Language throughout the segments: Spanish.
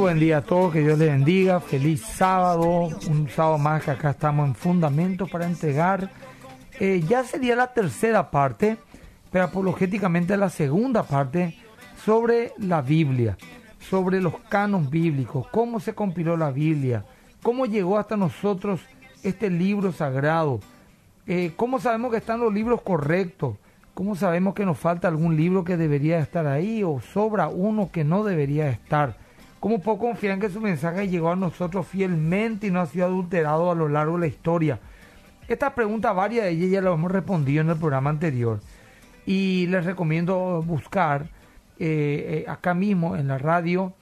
buen día a todos, que Dios les bendiga, feliz sábado, un sábado más que acá estamos en Fundamentos para entregar. Eh, ya sería la tercera parte, pero apologéticamente la segunda parte sobre la Biblia, sobre los canos bíblicos, cómo se compiló la Biblia, cómo llegó hasta nosotros este libro sagrado, eh, cómo sabemos que están los libros correctos, cómo sabemos que nos falta algún libro que debería estar ahí o sobra uno que no debería estar. ¿Cómo puedo confiar en que su mensaje llegó a nosotros fielmente y no ha sido adulterado a lo largo de la historia? Esta pregunta, varias de ellas ya las hemos respondido en el programa anterior. Y les recomiendo buscar eh, eh, acá mismo en la radio,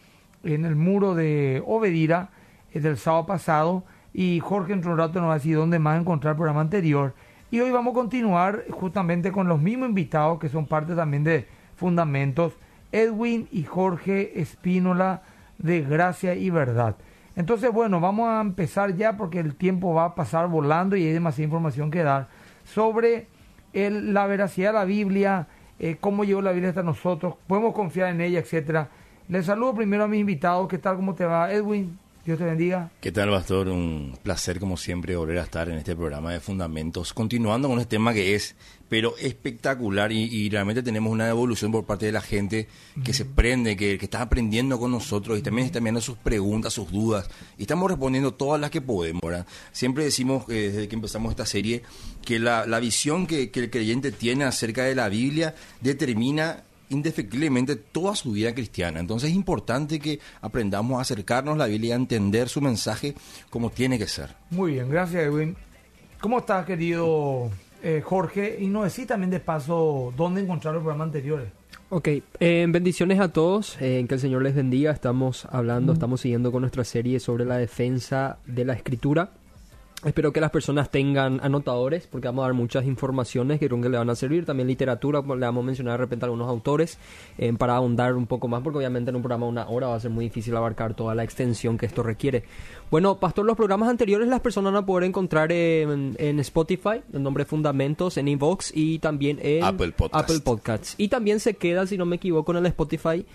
en el muro de Obedira, eh, del sábado pasado. Y Jorge en un rato nos va a decir dónde más encontrar el programa anterior. Y hoy vamos a continuar justamente con los mismos invitados que son parte también de Fundamentos, Edwin y Jorge Espínola de gracia y verdad. Entonces, bueno, vamos a empezar ya porque el tiempo va a pasar volando y hay demasiada información que dar sobre el, la veracidad de la Biblia, eh, cómo llegó la Biblia hasta nosotros, podemos confiar en ella, etcétera. Les saludo primero a mis invitados. ¿Qué tal? ¿Cómo te va, Edwin? Dios te bendiga. ¿Qué tal, Pastor? Un placer, como siempre, volver a estar en este programa de Fundamentos, continuando con este tema que es, pero espectacular y, realmente tenemos una evolución por parte de la gente que se prende, que, está aprendiendo con nosotros y también está enviando sus preguntas, sus dudas y estamos respondiendo todas las que podemos. ¿verdad? Siempre decimos, eh, desde que empezamos esta serie, que la, visión que, que el creyente tiene acerca de la Biblia determina indefectiblemente toda su vida cristiana. Entonces es importante que aprendamos a acercarnos a la Biblia y a entender su mensaje como tiene que ser. Muy bien, gracias Edwin. ¿Cómo estás, querido eh, Jorge? Y nos decís también de paso dónde encontrar los programas anteriores. Ok, eh, bendiciones a todos, eh, que el Señor les bendiga. Estamos hablando, estamos siguiendo con nuestra serie sobre la defensa de la escritura. Espero que las personas tengan anotadores porque vamos a dar muchas informaciones que creo que le van a servir. También literatura, le vamos a mencionar de repente algunos autores eh, para ahondar un poco más porque obviamente en un programa de una hora va a ser muy difícil abarcar toda la extensión que esto requiere. Bueno, Pastor, los programas anteriores las personas van a poder encontrar en, Spotify, el nombre Fundamentos, en Inbox y también en Apple Podcasts. Y también se queda, si no me equivoco, en el Spotify.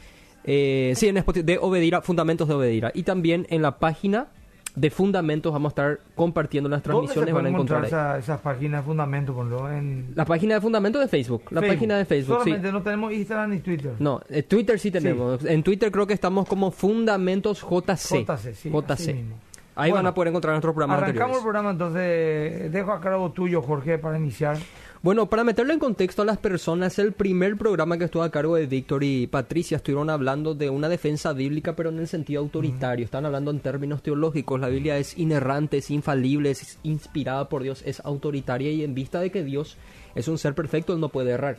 Eh, sí, en Spotify de Obedira, Fundamentos de Obedira. Y también en la página de fundamentos vamos a estar compartiendo las transmisiones. van a encontrar esa, esa, página de fundamentos? En... La página de fundamentos de Facebook. La página de Facebook. Solamente no tenemos Instagram ni Twitter. No, eh, Twitter sí tenemos. En Twitter creo que estamos como Fundamentos JC. JC, sí. JC. Ahí van a poder encontrar nuestro programa Arrancamos el programa entonces. Dejo a cargo tuyo, Jorge, para iniciar. Bueno, para meterlo en contexto a las personas, el primer programa que estuvo a cargo de Víctor y Patricia estuvieron hablando de una defensa bíblica, pero en el sentido autoritario. Están hablando en términos teológicos. La Biblia es inerrante, es infalible, es inspirada por Dios, es autoritaria y en vista de que Dios es un ser perfecto, él no puede errar.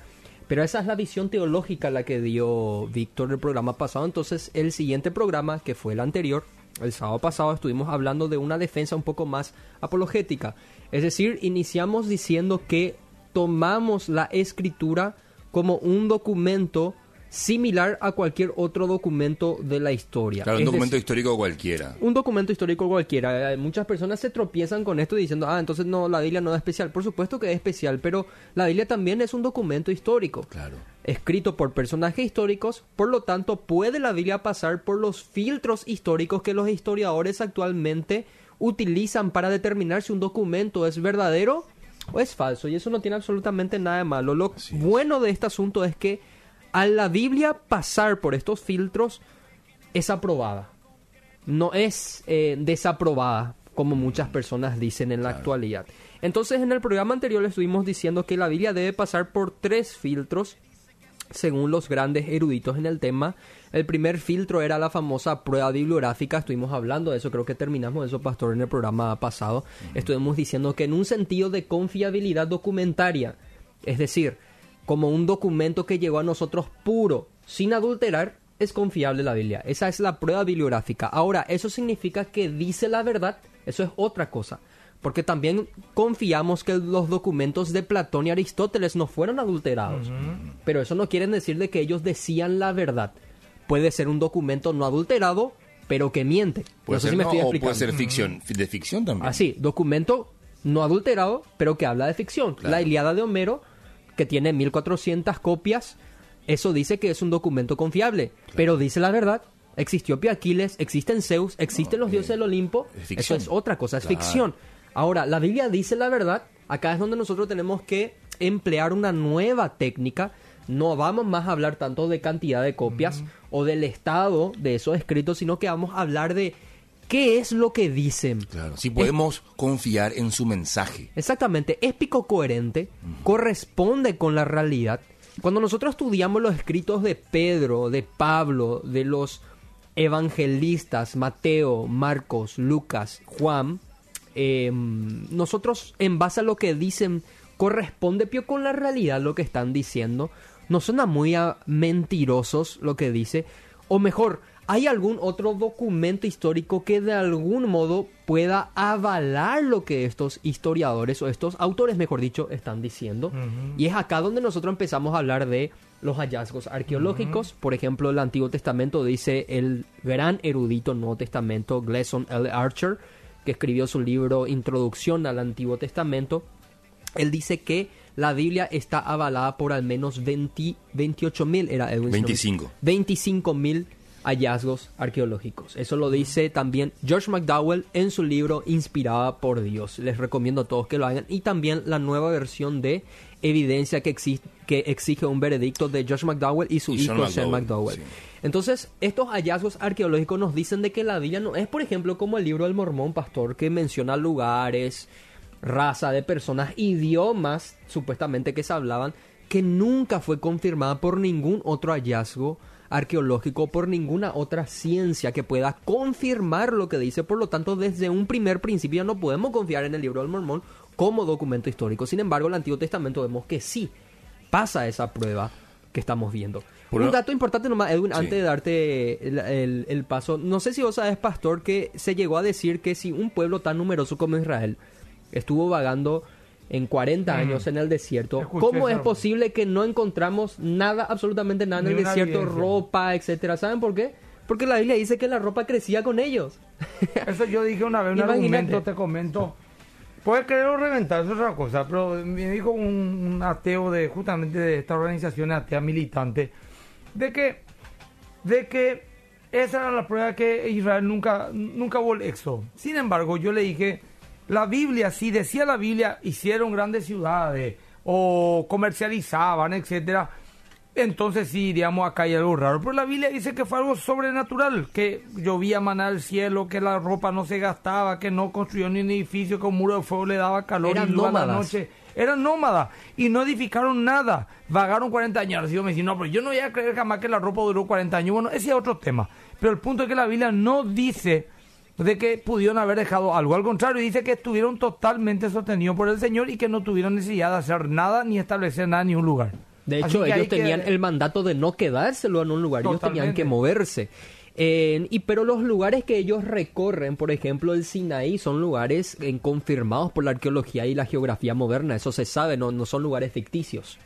Pero esa es la visión teológica la que dio Víctor el programa pasado. Entonces, el siguiente programa, que fue el anterior, el sábado pasado, estuvimos hablando de una defensa un poco más apologética. Es decir, iniciamos diciendo que tomamos la escritura como un documento similar a cualquier otro documento de la historia. Claro, un documento histórico cualquiera. Un documento histórico cualquiera. Eh, muchas personas se tropiezan con esto diciendo, ah, entonces no, la Biblia no es especial. Por supuesto que es especial, pero la Biblia también es un documento histórico. Claro. Escrito por personajes históricos, por lo tanto, puede la Biblia pasar por los filtros históricos que los historiadores actualmente utilizan para determinar si un documento es verdadero o es falso. Y eso no tiene absolutamente nada de malo. Lo bueno de este asunto es que a la Biblia pasar por estos filtros es aprobada. No es eh, desaprobada, como muchas personas dicen en la actualidad. Entonces, en el programa anterior le estuvimos diciendo que la Biblia debe pasar por tres filtros según los grandes eruditos en el tema. El primer filtro era la famosa prueba bibliográfica, estuvimos hablando de eso, creo que terminamos eso, Pastor, en el programa pasado. Estuvimos diciendo que en un sentido de confiabilidad documentaria, es decir, como un documento que llegó a nosotros puro, sin adulterar, es confiable la Biblia. Esa es la prueba bibliográfica. Ahora, ¿eso significa que dice la verdad? Eso es otra cosa porque también confiamos que los documentos de Platón y Aristóteles no fueron adulterados. Pero eso no quiere decir de que ellos decían la verdad. Puede ser un documento no adulterado, pero que miente. Puede ser, o puede ser ficción, de ficción también. Así, documento no adulterado, pero que habla de ficción. La Iliada de Homero, que tiene 1400 copias, eso dice que es un documento confiable, pero dice la verdad Existió Piaquiles, existen Zeus, existen los eh, dioses del Olimpo. es Eso es otra cosa, es Claro. ficción. Ahora, la Biblia dice la verdad. Acá es donde nosotros tenemos que emplear una nueva técnica. No vamos más a hablar tanto de cantidad de copias o del estado de esos escritos, sino que vamos a hablar de qué es lo que dicen. Claro, si podemos confiar en su mensaje. Exactamente, épico coherente, corresponde con la realidad. Cuando nosotros estudiamos los escritos de Pedro, de Pablo, de los evangelistas, Mateo, Marcos, Lucas, Juan, eh, nosotros en base a lo que dicen corresponde pio con la realidad lo que están diciendo. No suena muy a mentirosos lo que dice. O mejor, ¿hay algún otro documento histórico que de algún modo pueda avalar lo que estos historiadores o estos autores, mejor dicho, están diciendo? Y es acá donde nosotros empezamos a hablar de los hallazgos arqueológicos. Por ejemplo, el Antiguo Testamento dice el gran erudito Nuevo Testamento, Gleason L. Archer, que escribió su libro Introducción al Antiguo Testamento. Él dice que la Biblia está avalada por al menos 20 28 mil, era Edwin, si no me- 25. 25 mil hallazgos arqueológicos. Eso lo dice también George McDowell en su libro Inspirada por Dios. Les recomiendo a todos que lo hagan. Y también la nueva versión de Evidencia que, exi- que exige un veredicto de George McDowell y su Y hijo Sean McDowell, McDowell. sí. Entonces, estos hallazgos arqueológicos nos dicen de que la Biblia no es, por ejemplo, como el libro del Mormón, pastor, que menciona lugares, raza de personas, idiomas supuestamente que se hablaban, que nunca fue confirmada por ningún otro hallazgo arqueológico, por ninguna otra ciencia que pueda confirmar lo que dice. Por lo tanto, desde un primer principio no podemos confiar en el libro del Mormón como documento histórico. Sin embargo, el Antiguo Testamento vemos que sí pasa esa prueba que estamos viendo. Por un dato importante nomás, Edwin, Sí. antes de darte el, el- el paso. No sé si vos sabes, pastor, que se llegó a decir que si un pueblo tan numeroso como Israel estuvo vagando en 40 años en el desierto, Mm. Escuché ¿cómo es posible que no encontramos nada, absolutamente nada en el desierto, evidencia. ropa, etcétera? ¿Saben por qué? Porque la Biblia dice que la ropa crecía con ellos. Eso yo dije una vez, un Imagínate. argumento, te comento. Puede creer o reventar, eso es otra cosa, pero me dijo un, un ateo de justamente de esta organización atea militante, de que, de que esa era la prueba que Israel nunca, nunca hubo el éxodo. Sin embargo, yo le dije, la Biblia, si decía la Biblia, hicieron grandes ciudades o comercializaban, etcétera, entonces sí, digamos, acá hay algo raro. Pero la Biblia dice que fue algo sobrenatural, que llovía maná del cielo, que la ropa no se gastaba, que no construyó ni un edificio, que un muro de fuego le daba calor Eran y luz a la noche. Eran nómadas y no edificaron nada. Vagaron 40 años. Y yo me decía, no, pero yo no voy a creer jamás que la ropa duró 40 años. Bueno, ese es otro tema. Pero el punto es que la Biblia no dice de que pudieron haber dejado algo. Al contrario, dice que estuvieron totalmente sostenidos por el Señor y que no tuvieron necesidad de hacer nada ni establecer nada en ningún lugar. De hecho, ellos que- tenían el mandato de no quedárselo en un lugar, ellos tenían que moverse. Eh, y pero los lugares que ellos recorren, por ejemplo el Sinaí, son lugares eh, confirmados por la arqueología y la geografía moderna, eso se sabe, no, no son lugares ficticios.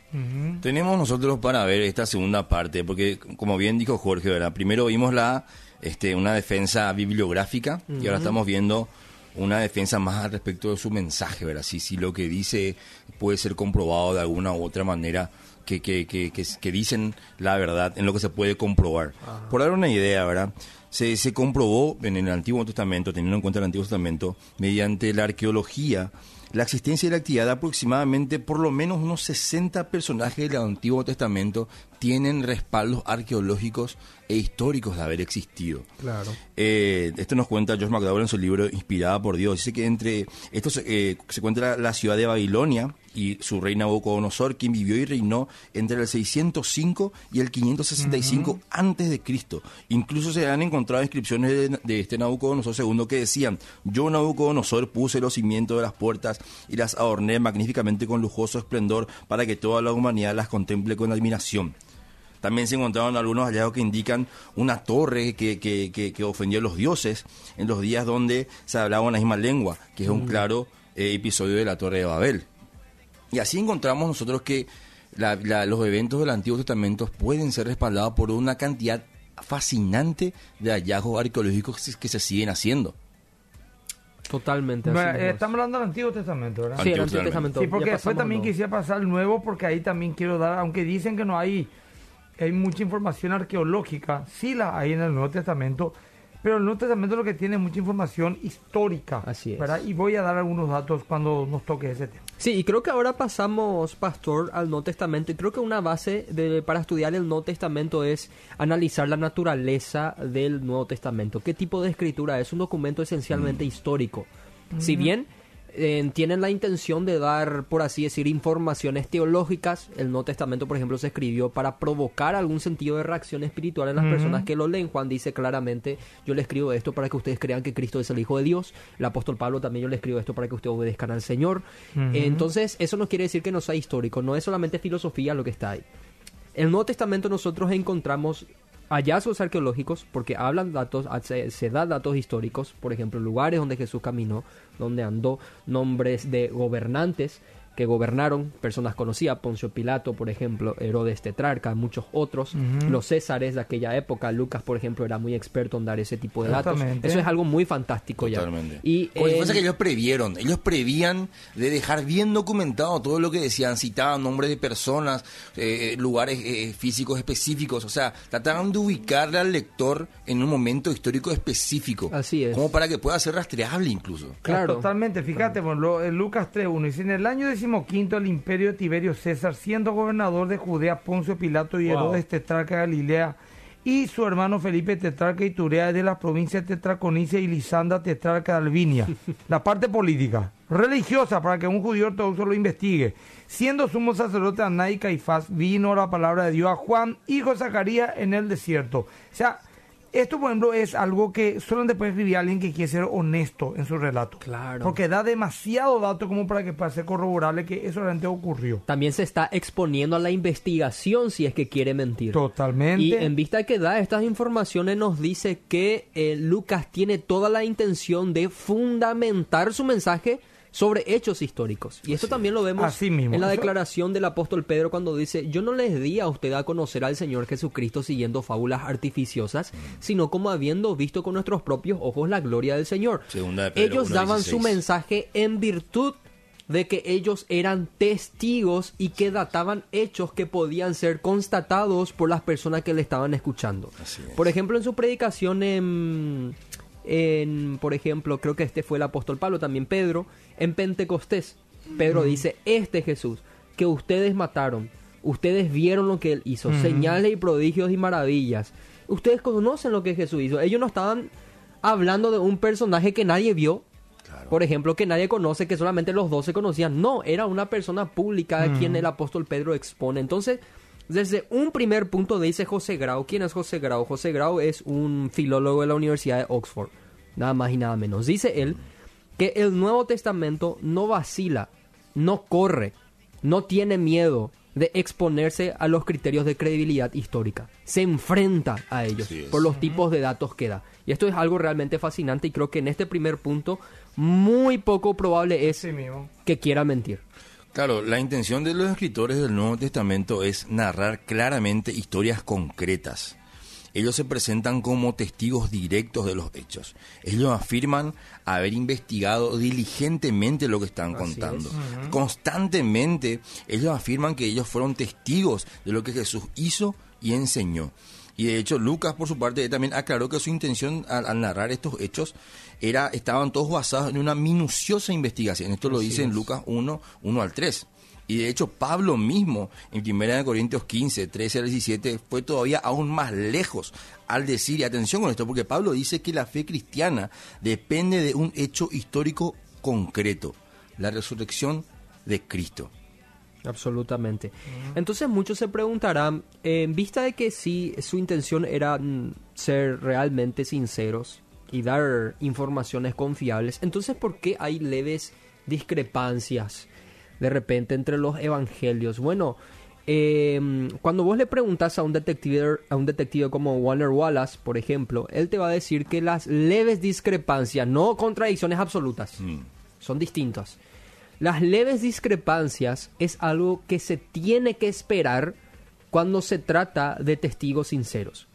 Tenemos nosotros para ver esta segunda parte, porque como bien dijo Jorge, ¿verdad? Primero vimos la este, una defensa bibliográfica y ahora estamos viendo una defensa más al respecto de su mensaje, ¿verdad? Si, si lo que dice puede ser comprobado de alguna u otra manera, que, que, que, que, dicen la verdad en lo que se puede comprobar. Por dar una idea, ¿verdad? Se, se comprobó en el Antiguo Testamento, teniendo en cuenta el Antiguo Testamento, mediante la arqueología, la existencia y la actividad de aproximadamente por lo menos unos 60 personajes del Antiguo Testamento tienen respaldos arqueológicos e históricos de haber existido. Claro. Eh, esto nos cuenta George McDowell en su libro Inspirada por Dios. Dice que entre estos eh, se encuentra la ciudad de Babilonia y su rey Nabucodonosor, quien vivió y reinó entre el 605 y el 565 antes de Cristo. Incluso se han encontrado inscripciones de, de este Nabucodonosor II que decían: Yo Nabucodonosor puse los cimientos de las puertas y las adorné magníficamente con lujoso esplendor para que toda la humanidad las contemple con admiración. También se encontraron algunos hallazgos que indican una torre que, que, que, que ofendió a los dioses en los días donde se hablaba una misma lengua, que es un claro eh, episodio de la Torre de Babel. Y así encontramos nosotros que la- la- los eventos del Antiguo Testamento pueden ser respaldados por una cantidad fascinante de hallazgos arqueológicos que se, que se siguen haciendo. Totalmente. Así eh, estamos hablando del Antiguo Testamento, ¿verdad? Sí, el Antiguo Testamento. Sí, porque después también quisiera pasar al nuevo, porque ahí también quiero dar, aunque dicen que no hay hay mucha información arqueológica, sí la hay en el Nuevo Testamento, pero el Nuevo Testamento lo que tiene es mucha información histórica. Así es. ¿verdad? Y voy a dar algunos datos cuando nos toque ese tema. Sí, y creo que ahora pasamos, Pastor, al Nuevo Testamento. Y creo que una base de, para estudiar el Nuevo Testamento es analizar la naturaleza del Nuevo Testamento. ¿Qué tipo de escritura es? Un documento esencialmente histórico. Si bien eh, tienen la intención de dar, por así decir, informaciones teológicas. El Nuevo Testamento, por ejemplo, se escribió para provocar algún sentido de reacción espiritual en las personas que lo leen. Juan dice claramente, yo le escribo esto para que ustedes crean que Cristo es el Hijo de Dios. El apóstol Pablo también yo le escribo esto para que ustedes obedezcan al Señor. Entonces, eso no quiere decir que no sea histórico, no es solamente filosofía lo que está ahí. En el Nuevo Testamento nosotros encontramos hallazgos arqueológicos porque hablan datos, se, se da datos históricos, por ejemplo, lugares donde Jesús caminó, donde andó, nombres de gobernantes que gobernaron, personas conocidas, Poncio Pilato, por ejemplo, Herodes Tetrarca, muchos otros, los Césares de aquella época, Lucas, por ejemplo, era muy experto en dar ese tipo de datos. Eso es algo muy fantástico ya. Totalmente. Y Como si que ellos previeron, ellos prevían de dejar bien documentado todo lo que decían, citaban nombres de personas, eh, lugares eh, físicos específicos, o sea, trataban de ubicarle al lector en un momento histórico específico. Así es. Como para que pueda ser rastreable incluso. Claro. Totalmente, fíjate, bueno, lo- Lucas 3.1 dice, en el año decimoquinto el imperio de Tiberio César, siendo gobernador de Judea, Poncio Pilato y Wow. Herodes tetrarca de Galilea, y su hermano Felipe tetrarca de Iturea de las provincias Tetraconicia y Lisanda tetrarca de Albinia. La parte política, religiosa, para que un judío ortodoxo lo investigue. Siendo sumo sacerdote Aná y Caifás, vino la palabra de Dios a Juan, hijo de Zacarías, en el desierto. O sea, esto, por ejemplo, es algo que solamente puede escribir alguien que quiere ser honesto en su relato. Claro. Porque da demasiado dato como para que pueda ser corroborable que eso realmente ocurrió. También se está exponiendo a la investigación si es que quiere mentir. Totalmente. Y en vista que da estas informaciones nos dice que eh, Lucas tiene toda la intención de fundamentar su mensaje sobre hechos históricos. Y esto también lo vemos Así mismo. en la declaración del apóstol Pedro cuando dice, yo no les di a usted a conocer al Señor Jesucristo siguiendo fábulas artificiosas, sino como habiendo visto con nuestros propios ojos la gloria del Señor. Segunda de Pedro Ellos daban 1:16. su mensaje en virtud de que ellos eran testigos y que databan hechos que podían ser constatados por las personas que le estaban escuchando. Así es. Por ejemplo, en su predicación en, en, por ejemplo, creo que este fue el apóstol Pablo, también Pedro, en Pentecostés. Pedro dice, este Jesús que ustedes mataron, ustedes vieron lo que él hizo, señales y prodigios y maravillas. Ustedes conocen lo que Jesús hizo. Ellos no estaban hablando de un personaje que nadie vio, Claro. por ejemplo, que nadie conoce, que solamente los doce conocían. No, era una persona pública a quien el apóstol Pedro expone. Entonces, desde un primer punto dice José Grau. ¿Quién es José Grau? José Grau es un filólogo de la Universidad de Oxford. Nada más y nada menos. Dice él que el Nuevo Testamento no vacila, no corre, no tiene miedo de exponerse a los criterios de credibilidad histórica. Se enfrenta a ellos por los tipos de datos que da. Y esto es algo realmente fascinante y creo que en este primer punto muy poco probable es Sí mismo. que quiera mentir. Claro, la intención de los escritores del Nuevo Testamento es narrar claramente historias concretas. Ellos se presentan como testigos directos de los hechos. Ellos afirman haber investigado diligentemente lo que están Así contando. es. Constantemente ellos afirman que ellos fueron testigos de lo que Jesús hizo y enseñó. Y de hecho Lucas por su parte también aclaró que su intención al, al narrar estos hechos era estaban todos basados en una minuciosa investigación. Esto lo Así dice en. Lucas 1, 1 al 3. Y de hecho Pablo mismo en 1 Corintios 15, 13 al 17 fue todavía aún más lejos al decir, y atención con esto, porque Pablo dice que la fe cristiana depende de un hecho histórico concreto, la resurrección de Cristo. Absolutamente. Entonces muchos se preguntarán, en vista de que si su intención era mm, ser realmente sinceros y dar informaciones confiables, entonces ¿por qué hay leves discrepancias de repente entre los evangelios? Bueno, eh, cuando vos le preguntas a un detective a un detective como Warner Wallace, por ejemplo, él te va a decir que las leves discrepancias, no contradicciones absolutas, Mm. son distintas. Las leves discrepancias es algo que se tiene que esperar cuando se trata de testigos sinceros.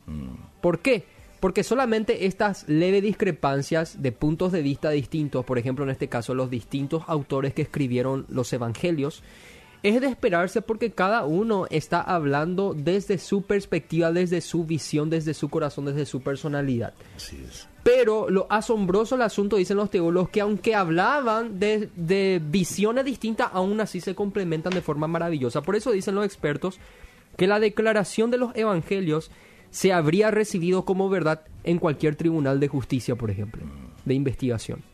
¿Por qué? Porque solamente estas leves discrepancias de puntos de vista distintos, por ejemplo en este caso los distintos autores que escribieron los evangelios, es de esperarse porque cada uno está hablando desde su perspectiva, desde su visión, desde su corazón, desde su personalidad. Así es. Pero lo asombroso del asunto, dicen los teólogos, que aunque hablaban de, de visiones distintas, aún así se complementan de forma maravillosa. Por eso dicen los expertos que la declaración de los evangelios se habría recibido como verdad en cualquier tribunal de justicia, por ejemplo, de investigación.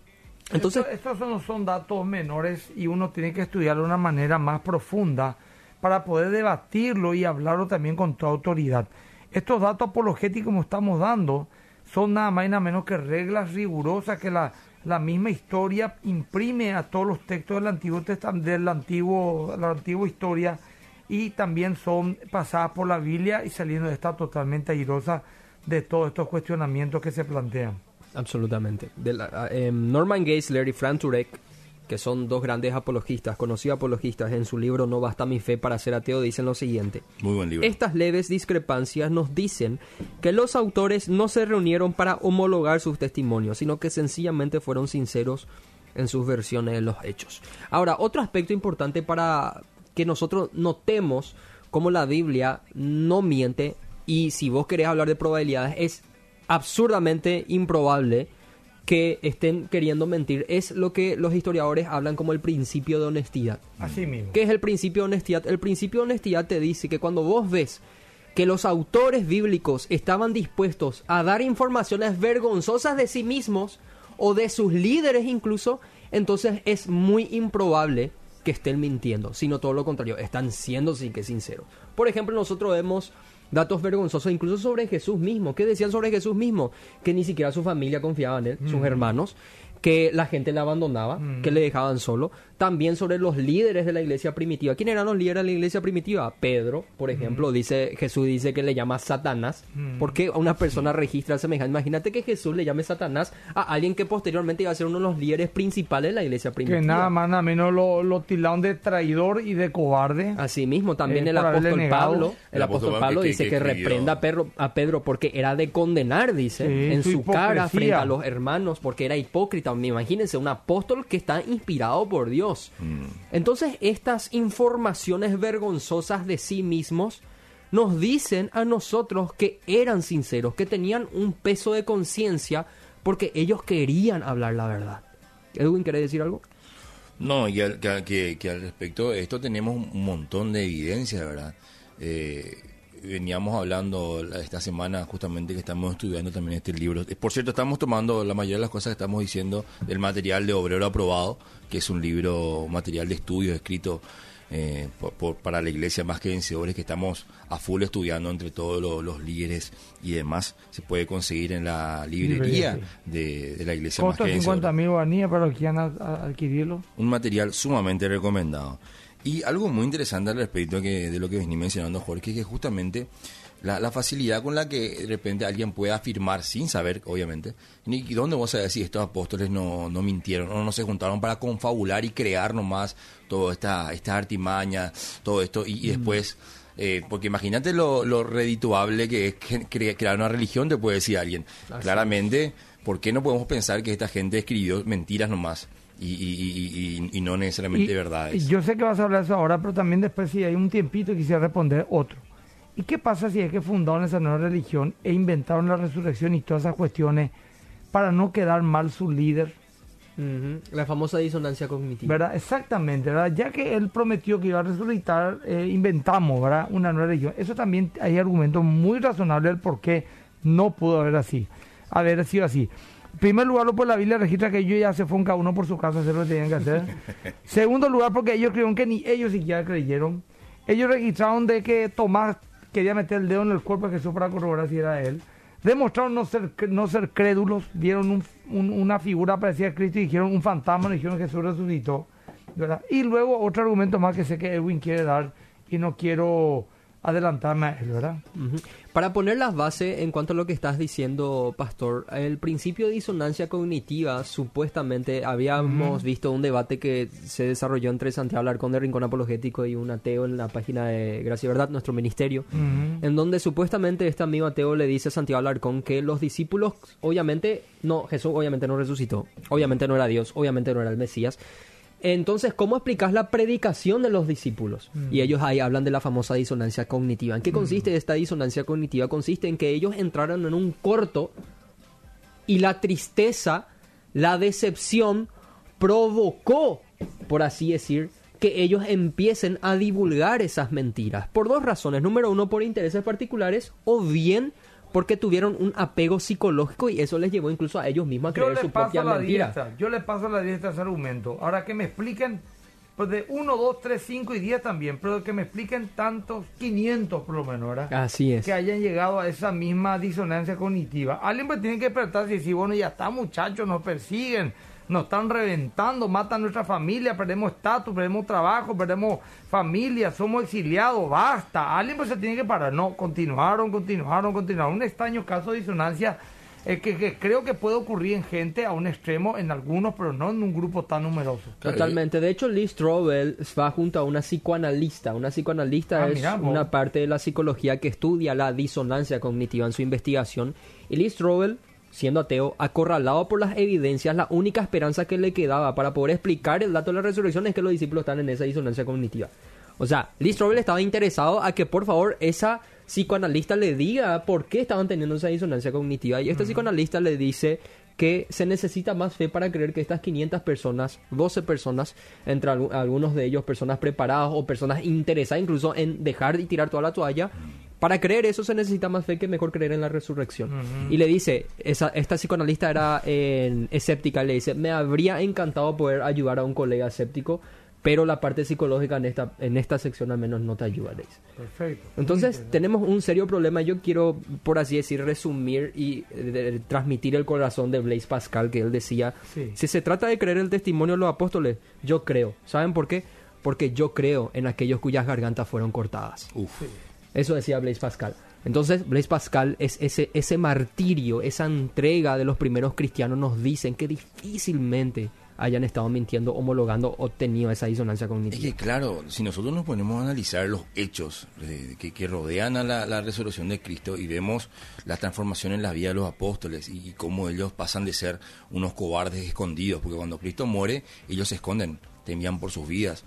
Entonces, estos no son datos menores y uno tiene que estudiarlo de una manera más profunda para poder debatirlo y hablarlo también con toda autoridad. Estos datos apologéticos como estamos dando son nada más y nada menos que reglas rigurosas que la, la misma historia imprime a todos los textos del Antiguo Testamento, la antigua historia y también son pasadas por la Biblia y saliendo de esta totalmente airosa de todos estos cuestionamientos que se plantean. Absolutamente. De la, eh, Norman Geisler y Frank Turek, que son dos grandes apologistas, conocidos apologistas, en su libro No basta mi fe para ser ateo, dicen lo siguiente. Muy buen libro. Estas leves discrepancias nos dicen que los autores no se reunieron para homologar sus testimonios, sino que sencillamente fueron sinceros en sus versiones de los hechos. Ahora, otro aspecto importante para que nosotros notemos cómo la Biblia no miente y si vos querés hablar de probabilidades es absurdamente improbable que estén queriendo mentir. Es lo que los historiadores hablan como el principio de honestidad. Así mismo. ¿Qué es el principio de honestidad? El principio de honestidad te dice que cuando vos ves que los autores bíblicos estaban dispuestos a dar informaciones vergonzosas de sí mismos o de sus líderes incluso, entonces es muy improbable que estén mintiendo, sino todo lo contrario, están siendo sí que sinceros. Por ejemplo, nosotros vemos datos vergonzosos incluso sobre Jesús mismo. ¿Qué decían sobre Jesús mismo? Que ni siquiera su familia confiaba en él, sus hermanos, que la gente le abandonaba, que le dejaban solo. También sobre los líderes de la iglesia primitiva. ¿Quién eran los líderes de la iglesia primitiva? Pedro, por ejemplo, dice Jesús dice que le llama Satanás. ¿Por qué una persona registra semejante? Imagínate que Jesús le llame Satanás a alguien que posteriormente iba a ser uno de los líderes principales de la iglesia primitiva. Que nada más nada menos lo, lo tildaron de traidor y de cobarde. Así mismo, también Eh, el apóstol. Pablo, el, El apóstol apóstol Pablo dice que reprenda a Pedro, a Pedro porque era de condenar, dice, Sí, en su cara frente a los hermanos, porque era hipócrita. Imagínense, un apóstol que está inspirado por Dios. Entonces, estas informaciones vergonzosas de sí mismos nos dicen a nosotros que eran sinceros, que tenían un peso de conciencia porque ellos querían hablar la verdad. Edwin, ¿quiere decir algo? No, y al, que- que al respecto de esto tenemos un montón de evidencia, ¿verdad? Eh, veníamos hablando la- esta semana justamente que estamos estudiando también este libro. Eh, Por cierto, estamos tomando la mayoría de las cosas que estamos diciendo del material de Obrero Aprobado, que es un libro, material de estudio escrito eh, por- por- para la iglesia más que vencedores, que estamos a full estudiando entre todos lo- los líderes y demás. Se puede conseguir en la librería de, de la iglesia más que 50 vencedores mil para los que quieran adquirirlo. un material sumamente recomendado. Y algo muy interesante al respecto que, de lo que venía mencionando Jorge, que justamente la, la facilidad con la que de repente alguien puede afirmar sin saber, obviamente, ni dónde vos sabés si estos apóstoles no, no mintieron o no se juntaron para confabular y crear nomás toda esta, esta artimaña, todo esto, y, y después... eh, porque imagínate lo, lo redituable que es que- cre- crear una religión, te puede decir alguien. Claramente, ¿por qué no podemos pensar que esta gente escribió mentiras nomás? Y, y- y- y- y no necesariamente Y- verdades. y Yo sé que vas a hablar de eso ahora, pero también después si hay un tiempito quisiera responder otro. ¿Y qué pasa si es que fundaron esa nueva religión e inventaron la resurrección y todas esas cuestiones para no quedar mal su líder? La famosa disonancia cognitiva. ¿Verdad? Exactamente, ¿verdad? Ya que él prometió que iba a resucitar, eh, inventamos, ¿verdad? Una nueva religión. Eso también hay argumentos muy razonables del por qué no pudo haber así, haber sido así. Primer lugar, por la Biblia registra que ellos ya se fueron cada uno por su casa hacer lo que tenían que hacer. Segundo lugar, porque ellos creyeron que ni ellos siquiera creyeron. Ellos registraron de que Tomás quería meter el dedo en el cuerpo de Jesús para corroborar si era él. Demostraron no ser, no ser crédulos, vieron un- un- una figura parecida a Cristo y dijeron un fantasma, y dijeron que Jesús resucitó. ¿verdad? Y luego otro argumento más que sé que Edwin quiere dar y no quiero adelantarme a él, ¿verdad? Para poner las bases en cuanto a lo que estás diciendo, Pastor, el principio de disonancia cognitiva, supuestamente habíamos visto un debate que se desarrolló entre Santiago Alarcón de Rincón Apologético y un ateo en la página de Gracia y Verdad, nuestro ministerio, en donde supuestamente este amigo ateo le dice a Santiago Alarcón que los discípulos, obviamente, no, Jesús obviamente no resucitó, obviamente no era Dios, obviamente no era el Mesías, Entonces, ¿cómo explicas la predicación de los discípulos? Y ellos ahí hablan de la famosa disonancia cognitiva. ¿En qué consiste esta disonancia cognitiva? Consiste en que ellos entraron en un corto y la tristeza, la decepción, provocó, por así decir, que ellos empiecen a divulgar esas mentiras. Por dos razones. Número uno, por intereses particulares o bien porque tuvieron un apego psicológico y eso les llevó incluso a ellos mismos a creer su propia la mentira. Diestra, yo le paso a la diestra ese argumento. Ahora que me expliquen, pues de 1, 2, 3, 5 y 10 también, pero que me expliquen tantos, 500 por lo menos, ¿verdad? Así es. Que hayan llegado a esa misma disonancia cognitiva. Alguien pues tiene que despertarse y decir, bueno, ya está muchachos, nos persiguen nos están reventando, matan nuestra familia, perdemos estatus, perdemos trabajo, perdemos familia, somos exiliados, basta. Alguien pues se tiene que parar. No, continuaron, continuaron, continuaron. Un extraño caso de disonancia eh, que, creo que puede ocurrir en gente a un extremo, en algunos, pero no en un grupo tan numeroso. Totalmente. De hecho, Lee Strobel va junto a una psicoanalista. Una psicoanalista ah, es una parte de la psicología que estudia la disonancia cognitiva en su investigación. Y Lee Strobel siendo ateo, acorralado por las evidencias, la única esperanza que le quedaba para poder explicar el dato de la resurrección es que los discípulos están en esa disonancia cognitiva. O sea, Lee Strobel estaba interesado a que por favor esa psicoanalista le diga por qué estaban teniendo esa disonancia cognitiva. Y este psicoanalista le dice que se necesita más fe para creer que estas 500 personas, 12 personas, entre algunos de ellos personas preparadas o personas interesadas incluso en dejar y tirar toda la toalla, para creer eso se necesita más fe que mejor creer en la resurrección. Y le dice, esa, esta psicoanalista era escéptica, le dice, me habría encantado poder ayudar a un colega escéptico, pero la parte psicológica en esta, en esta sección al menos no te ayuda, dice. Perfecto. Entonces tenemos un serio problema. Yo quiero, por así decir, resumir y transmitir el corazón de Blaise Pascal, que él decía, si se trata de creer el testimonio de los apóstoles, yo creo. ¿Saben por qué? Porque yo creo en aquellos cuyas gargantas fueron cortadas. Uf. Eso decía Blaise Pascal. Entonces, Blaise Pascal es ese, ese martirio, esa entrega de los primeros cristianos nos dicen que difícilmente hayan estado mintiendo, homologando o tenido esa disonancia cognitiva. Es que claro, si nosotros nos ponemos a analizar los hechos que, que, rodean a la, resurrección de Cristo y vemos la transformación en la vida de los apóstoles y, y, cómo ellos pasan de ser unos cobardes escondidos, porque cuando Cristo muere, ellos se esconden, temían por sus vidas.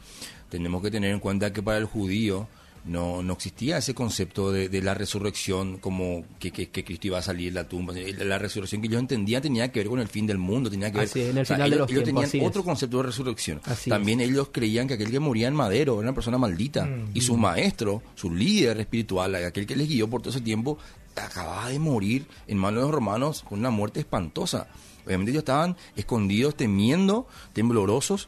Tenemos que tener en cuenta que para el judío, no, no existía ese concepto de, la resurrección como que, que, Cristo iba a salir de la tumba. La resurrección que ellos entendían tenía que ver con el fin del mundo, tenía que ver... en el final de los ellos tenían otro concepto de resurrección. También ellos creían que aquel que moría en madero era una persona maldita. Mm. Y su maestro, su líder espiritual, aquel que les guió por todo ese tiempo, acababa de morir en manos de los romanos con una muerte espantosa. Obviamente ellos estaban escondidos, temiendo, temblorosos,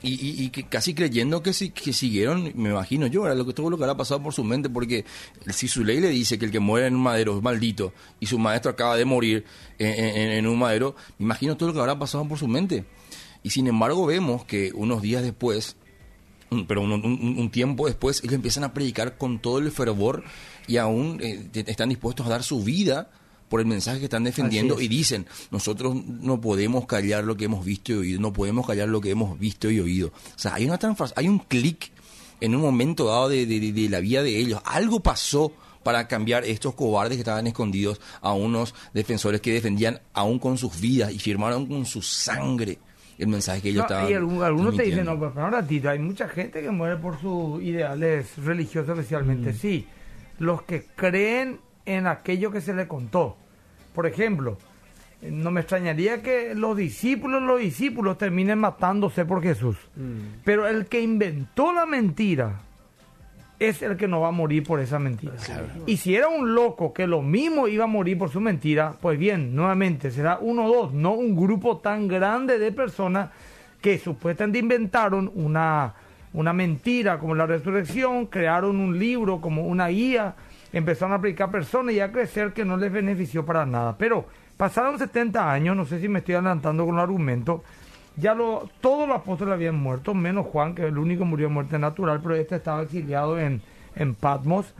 y, y, que casi creyendo que, si, que siguieron, me imagino yo, era lo que todo lo que habrá pasado por su mente, porque si su ley le dice que el que muere en un madero es maldito y su maestro acaba de morir en, un madero, me imagino todo lo que habrá pasado por su mente. Y sin embargo vemos que unos días después, pero un, tiempo después, ellos empiezan a predicar con todo el fervor y aún eh, están dispuestos a dar su vida por el mensaje que están defendiendo y dicen, nosotros no podemos callar lo que hemos visto y oído, no podemos callar lo que hemos visto y oído. O sea, hay, una hay un clic en un momento dado de, de, la vida de ellos. Algo pasó para cambiar estos cobardes que estaban escondidos a unos defensores que defendían aún con sus vidas y firmaron con su sangre el mensaje que ellos estaban. Y algunos te dicen, no, pero ahora hay mucha gente que muere por sus ideales religiosos especialmente. Mm. Sí, los que creen en aquello que se le contó. Por ejemplo, no me extrañaría que los discípulos, los discípulos terminen matándose por Jesús. Mm. Pero el que inventó la mentira es el que no va a morir por esa mentira. Y si era un loco que lo mismo iba a morir por su mentira, pues bien, nuevamente será uno o dos, no un grupo tan grande de personas que supuestamente inventaron una, una mentira como la resurrección, crearon un libro como una guía empezaron a aplicar personas y a crecer que no les benefició para nada. Pero pasaron 70 años, no sé si me estoy adelantando con el argumento, ya lo, todos los apóstoles habían muerto, menos Juan, que es el único murió de muerte natural, pero este estaba exiliado en, en Patmos,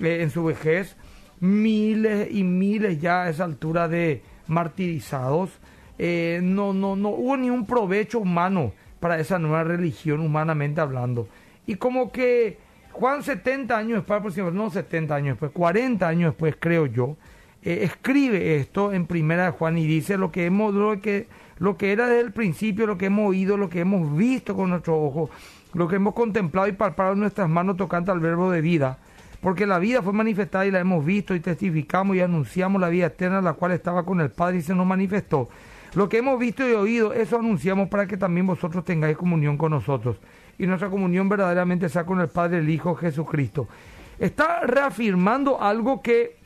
eh, en su vejez. Miles y miles ya a esa altura de martirizados. Eh, no, no, no hubo ni un provecho humano para esa nueva religión, humanamente hablando. Y como que Juan 70 años después, no 70 años después, 40 años después creo yo, eh, escribe esto en primera de Juan y dice lo que hemos, lo que, lo que era desde el principio, lo que hemos oído, lo que hemos visto con nuestros ojos, lo que hemos contemplado y palpado en nuestras manos tocante al verbo de vida. Porque la vida fue manifestada y la hemos visto y testificamos y anunciamos la vida eterna, la cual estaba con el Padre y se nos manifestó. Lo que hemos visto y oído, eso anunciamos para que también vosotros tengáis comunión con nosotros. Y nuestra comunión verdaderamente sea con el Padre, el Hijo Jesucristo. Está reafirmando algo que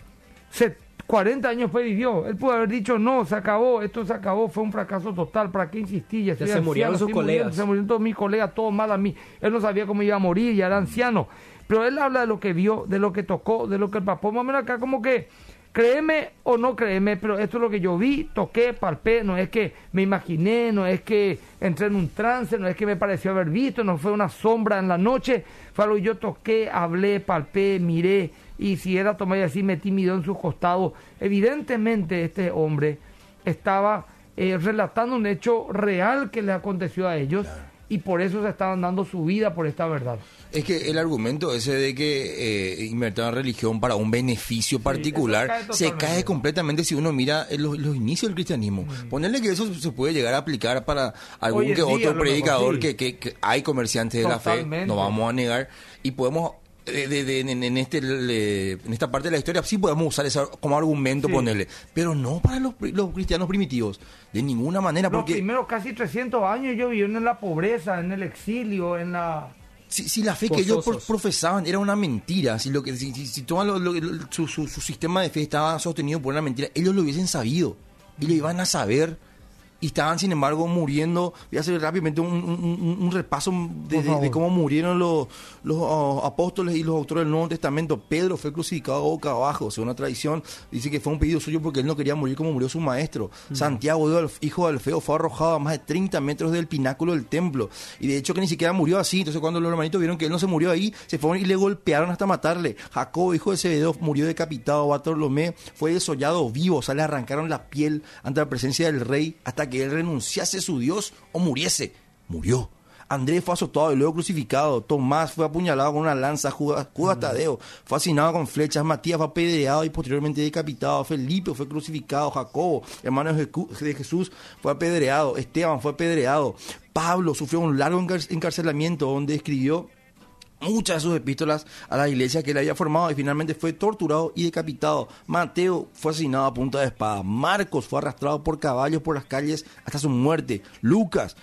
se 40 años fue vivió. Él pudo haber dicho, no, se acabó, esto se acabó, fue un fracaso total, ¿para qué insistí? Ya, se murieron sus colegas. se murieron todos mis colegas, todo mal a mí. Él no sabía cómo iba a morir, ya era anciano. Pero él habla de lo que vio, de lo que tocó, de lo que el papá, más o menos acá como que, créeme o no créeme, pero esto es lo que yo vi, toqué, palpé, no es que me imaginé, no es que entré en un trance, no es que me pareció haber visto, no fue una sombra en la noche, fue algo que yo toqué, hablé, palpé, miré, y si era tomar y así metí mi dedo en su costado. Evidentemente este hombre estaba eh, relatando un hecho real que le aconteció a ellos y por eso se estaban dando su vida por esta verdad. Es que el argumento ese de que eh, invertir en religión para un beneficio particular se cae completamente si uno mira los, inicios del cristianismo. Mm. Ponerle que eso se puede llegar a aplicar para algún que otro predicador que, que, hay comerciantes de la fe, no vamos a negar, y podemos de, en, este, en esta parte de la historia sí podemos usar eso como argumento, ponerle, pero no para los, los, cristianos primitivos, de ninguna manera. Los porque primeros casi 300 años yo viví en la pobreza, en el exilio, en la... Si, la fe que ellos profesaban era una mentira, si, lo que, si, si, su, su, su sistema de fe estaba sostenido por una mentira, ellos lo hubiesen sabido y lo iban a saber y estaban sin embargo muriendo. Voy a hacer rápidamente un, repaso de, cómo murieron los, los uh, apóstoles y los autores del Nuevo Testamento. Pedro fue crucificado boca abajo, según la tradición, dice que fue un pedido suyo porque él no quería morir como murió su maestro. Mm. Santiago, hijo de Alfeo, fue arrojado a más de 30 metros del pináculo del templo. Y de hecho que ni siquiera murió así. Entonces cuando los hermanitos vieron que él no se murió ahí, se fueron y le golpearon hasta matarle. Jacob, hijo de Zebedeo, murió decapitado. Bartolomé fue desollado vivo, o sea, le arrancaron la piel ante la presencia del rey hasta que él renunciase a su Dios o muriese. Murió. Andrés fue azotado y luego crucificado. Tomás fue apuñalado con una lanza. Judas, Tadeo fue asesinado con flechas. Matías fue apedreado y posteriormente decapitado. Felipe fue crucificado. Jacobo, hermano de Jesús, fue apedreado. Esteban fue apedreado. Pablo sufrió un largo encarcelamiento donde escribió muchas de sus epístolas a la iglesia que él había formado y finalmente fue torturado y decapitado. Mateo fue asesinado a punta de espada. Marcos fue arrastrado por caballos por las calles hasta su muerte. Lucas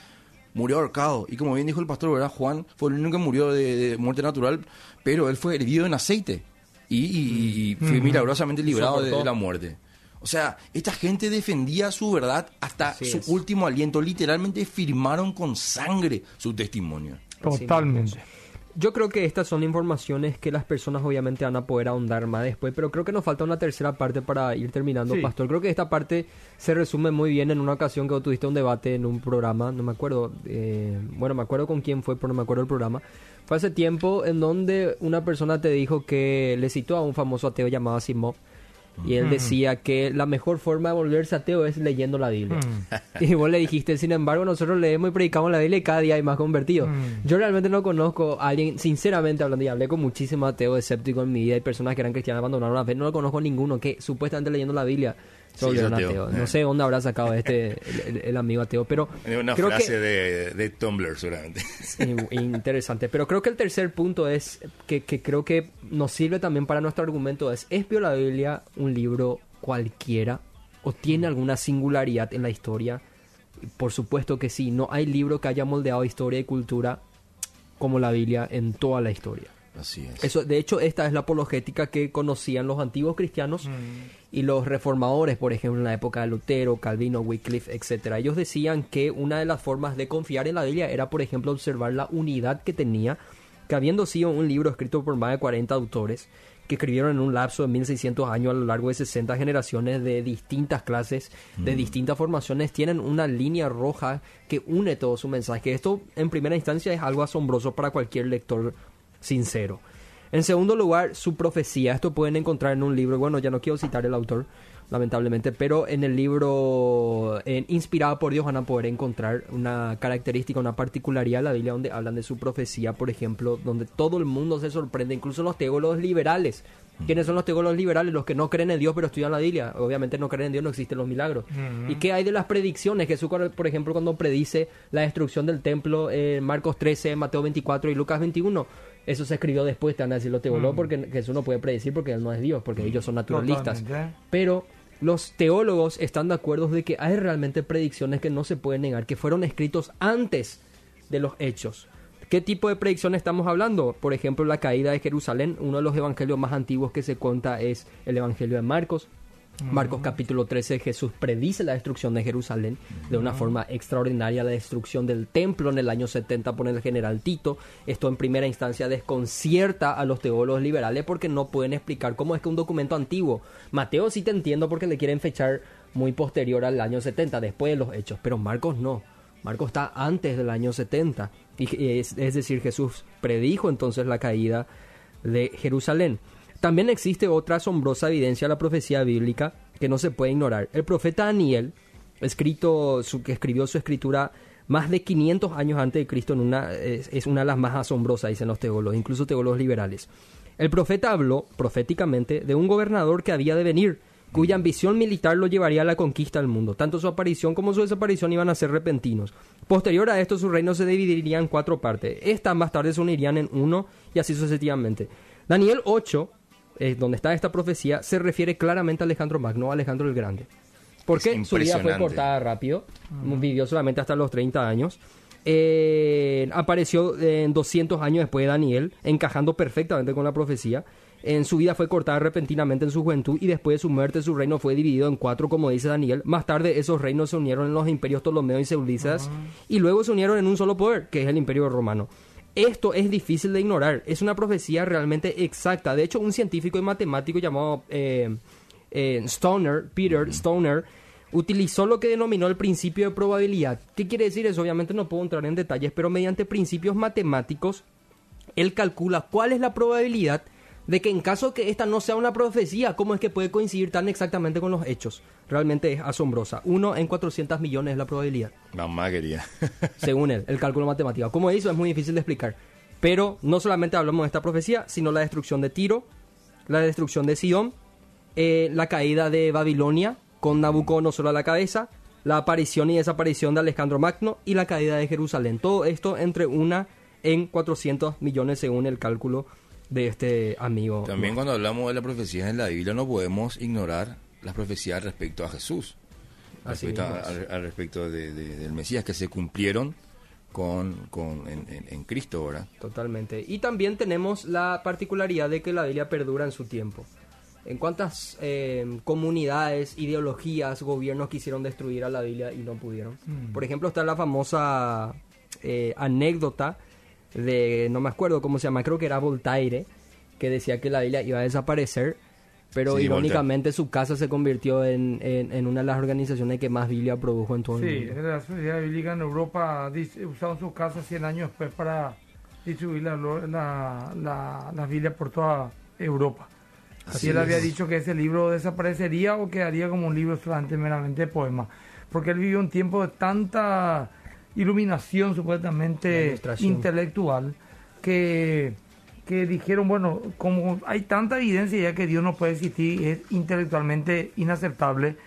murió ahorcado. Y como bien dijo el pastor, ¿verdad? Juan fue el único que murió de, muerte natural, pero él fue herido en aceite y, fue milagrosamente librado de, la muerte. O sea, esta gente defendía su verdad hasta su último aliento. Literalmente firmaron con sangre su testimonio. Totalmente. Yo creo que estas son informaciones que las personas obviamente van a poder ahondar más después, pero creo que nos falta una tercera parte para ir terminando, Pastor. Creo que esta parte se resume muy bien en una ocasión que tuviste un debate en un programa, no me acuerdo, eh, bueno, me acuerdo con quién fue, pero no me acuerdo el programa. Fue hace tiempo en donde una persona te dijo que le citó a un famoso ateo llamado Simov y él decía que la mejor forma de volverse ateo es leyendo la Biblia. Y vos le dijiste, sin embargo, nosotros leemos y predicamos la Biblia y cada día hay más convertidos. Yo realmente no conozco a alguien, sinceramente hablando, y hablé con muchísimos ateos escépticos en mi vida y personas que eran cristianas abandonaron la fe. No lo conozco ninguno que supuestamente leyendo la Biblia no sé dónde habrá sacado este el, amigo ateo, pero una frase de, de, Tumblr seguramente. interesante, pero creo que el tercer punto es que, que creo que nos sirve también para nuestro argumento es ¿es la Biblia un libro cualquiera o tiene alguna singularidad en la historia? Por supuesto que sí, no hay libro que haya moldeado historia y cultura como la Biblia en toda la historia. Así es. Eso, de hecho, esta es la apologética que conocían los antiguos cristianos mm. Y los reformadores, por ejemplo, en la época de Lutero, Calvino, Wycliffe, etcétera. Ellos decían que una de las formas de confiar en la Biblia era, por ejemplo, observar la unidad que tenía, que habiendo sido un libro escrito por más de 40 autores, que escribieron en un lapso de 1600 años a lo largo de 60 generaciones de distintas clases, de mm. distintas formaciones, tienen una línea roja que une todo su mensaje. Esto, en primera instancia, es algo asombroso para cualquier lector sincero. En segundo lugar, su profecía. Esto pueden encontrar en un libro, bueno, ya no quiero citar el autor, lamentablemente, pero en el libro Inspirado por Dios van a poder encontrar una característica, una particularidad de la Biblia donde hablan de su profecía, por ejemplo, donde todo el mundo se sorprende, incluso los teólogos liberales ¿Quiénes son los teólogos liberales? Los que no creen en Dios pero estudian la Biblia. Obviamente no creen en Dios, no existen los milagros. ¿Y qué hay de las predicciones? Jesús, por ejemplo, cuando predice la destrucción del templo en Marcos 13, Mateo 24 y Lucas 21, eso se escribió después, te van a decir los teólogos, porque Jesús no puede predecir porque Él no es Dios, porque ellos son naturalistas. Pero los teólogos están de acuerdo de que hay realmente predicciones que no se pueden negar, que fueron escritos antes de los hechos. ¿Qué tipo de predicción estamos hablando? Por ejemplo, la caída de Jerusalén. Uno de los evangelios más antiguos que se cuenta es el Evangelio de Marcos. Marcos capítulo 13, Jesús predice la destrucción de Jerusalén de una forma extraordinaria, la destrucción del templo en el año 70 por el general Tito. Esto en primera instancia desconcierta a los teólogos liberales porque no pueden explicar cómo es que un documento antiguo, Mateo sí te entiendo porque le quieren fechar muy posterior al año 70, después de los hechos, pero Marcos no. Marcos está antes del año 70. Y es, decir, Jesús predijo entonces la caída de Jerusalén. También existe otra asombrosa evidencia de la profecía bíblica que no se puede ignorar. El profeta Daniel, escrito, su, que escribió su escritura más de 500 años antes de Cristo, en una, es, es, una de las más asombrosas, dicen los teólogos, incluso teólogos liberales. El profeta habló proféticamente de un gobernador que había de venir, cuya ambición militar lo llevaría a la conquista del mundo. Tanto su aparición como su desaparición iban a ser repentinos. Posterior a esto, su reino se dividiría en cuatro partes. Estas más tarde se unirían en uno y así sucesivamente. Daniel 8, eh, donde está esta profecía, se refiere claramente a Alejandro Magno, a Alejandro el Grande. Porque su vida fue cortada rápido, vivió solamente hasta los 30 años. Eh, apareció en 200 años después de Daniel, encajando perfectamente con la profecía. En su vida fue cortada repentinamente en su juventud y después de su muerte su reino fue dividido en cuatro, como dice Daniel. Más tarde esos reinos se unieron en los imperios Ptolomeo y Seudisas y luego se unieron en un solo poder, que es el imperio romano. Esto es difícil de ignorar, es una profecía realmente exacta. De hecho, un científico y matemático llamado eh, eh, Stoner, Peter Stoner, utilizó lo que denominó el principio de probabilidad. ¿Qué quiere decir eso? Obviamente no puedo entrar en detalles, pero mediante principios matemáticos, él calcula cuál es la probabilidad de que en caso que esta no sea una profecía, ¿cómo es que puede coincidir tan exactamente con los hechos? Realmente es asombrosa. Uno en 400 millones es la probabilidad. Mamá quería. Según él, el cálculo matemático. Como hizo es muy difícil de explicar. Pero no solamente hablamos de esta profecía, sino la destrucción de Tiro, la destrucción de Sidón, eh, la caída de Babilonia con Nabucodonosor a la cabeza, la aparición y desaparición de Alejandro Magno y la caída de Jerusalén. Todo esto entre una en 400 millones según el cálculo de este amigo. También cuando hablamos de las profecías en la Biblia no podemos ignorar las profecías respecto a Jesús, respecto al, respecto del Mesías que se cumplieron con, con en, Cristo ahora. Totalmente. Y también tenemos la particularidad de que la Biblia perdura en su tiempo. ¿En cuántas eh, comunidades, ideologías, gobiernos quisieron destruir a la Biblia y no pudieron? Mm. Por ejemplo, está la famosa eh, anécdota de, no me acuerdo cómo se llama, creo que era Voltaire, que decía que la Biblia iba a desaparecer, pero irónicamente su casa se convirtió en, en, una de las organizaciones que más Biblia produjo en todo el mundo. Sí, la Sociedad Bíblica en Europa usaron sus casas 100 años después para distribuir la, la, la, Biblia por toda Europa. Así, él había dicho que ese libro desaparecería o quedaría como un libro solamente meramente de poema. Porque él vivió un tiempo de tanta iluminación supuestamente intelectual que, que dijeron, bueno, como hay tanta evidencia ya que Dios no puede existir, es intelectualmente inaceptable,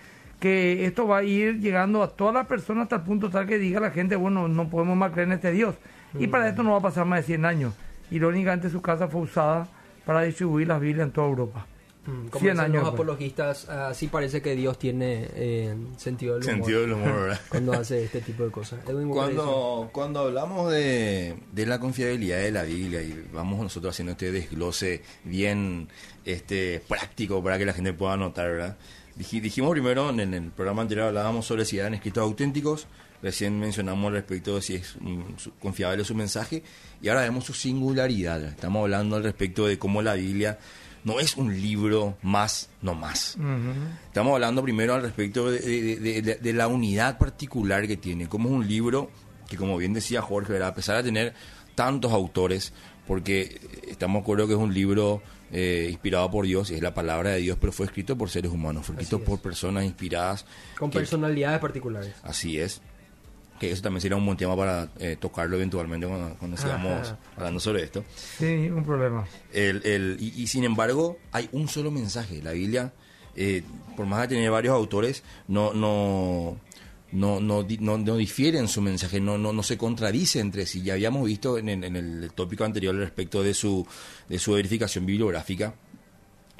que esto va a ir llegando a todas las personas hasta el punto tal que diga la gente, bueno, no podemos más creer en este Dios. Y para mm. esto no va a pasar más de 100 años. Irónicamente su casa fue usada para distribuir las Biblias en toda Europa. Mm, como 100 años. Los apologistas, así parece que Dios tiene eh, sentido del humor. Sentido del humor, cuando hace este tipo de cosas. Cuando, cuando hablamos de, de, la confiabilidad de la Biblia y vamos nosotros haciendo este desglose bien este práctico para que la gente pueda notar, ¿verdad? dijimos primero, en el programa anterior hablábamos sobre si eran escritos auténticos, recién mencionamos respecto de si es confiable su mensaje, y ahora vemos su singularidad. Estamos hablando al respecto de cómo la Biblia no es un libro más, no más. Estamos hablando primero al respecto de, la unidad particular que tiene, como es un libro que, como bien decía Jorge, a pesar de tener tantos autores, porque estamos de que es un libro eh, inspirado por Dios, es la palabra de Dios, pero fue escrito por seres humanos, fue escrito por personas inspiradas. Con personalidades particulares. Así es. Que eso también sería un buen tema para eh, tocarlo eventualmente cuando, cuando sigamos hablando sobre esto. Sí, un problema. El, el, y, y sin embargo, hay un solo mensaje. La Biblia, eh, por más de tener varios autores, no, no, no, no, no, no difiere en su mensaje, no, no, no se contradice entre sí. Ya habíamos visto en, el- en el tópico anterior respecto de su, de su verificación bibliográfica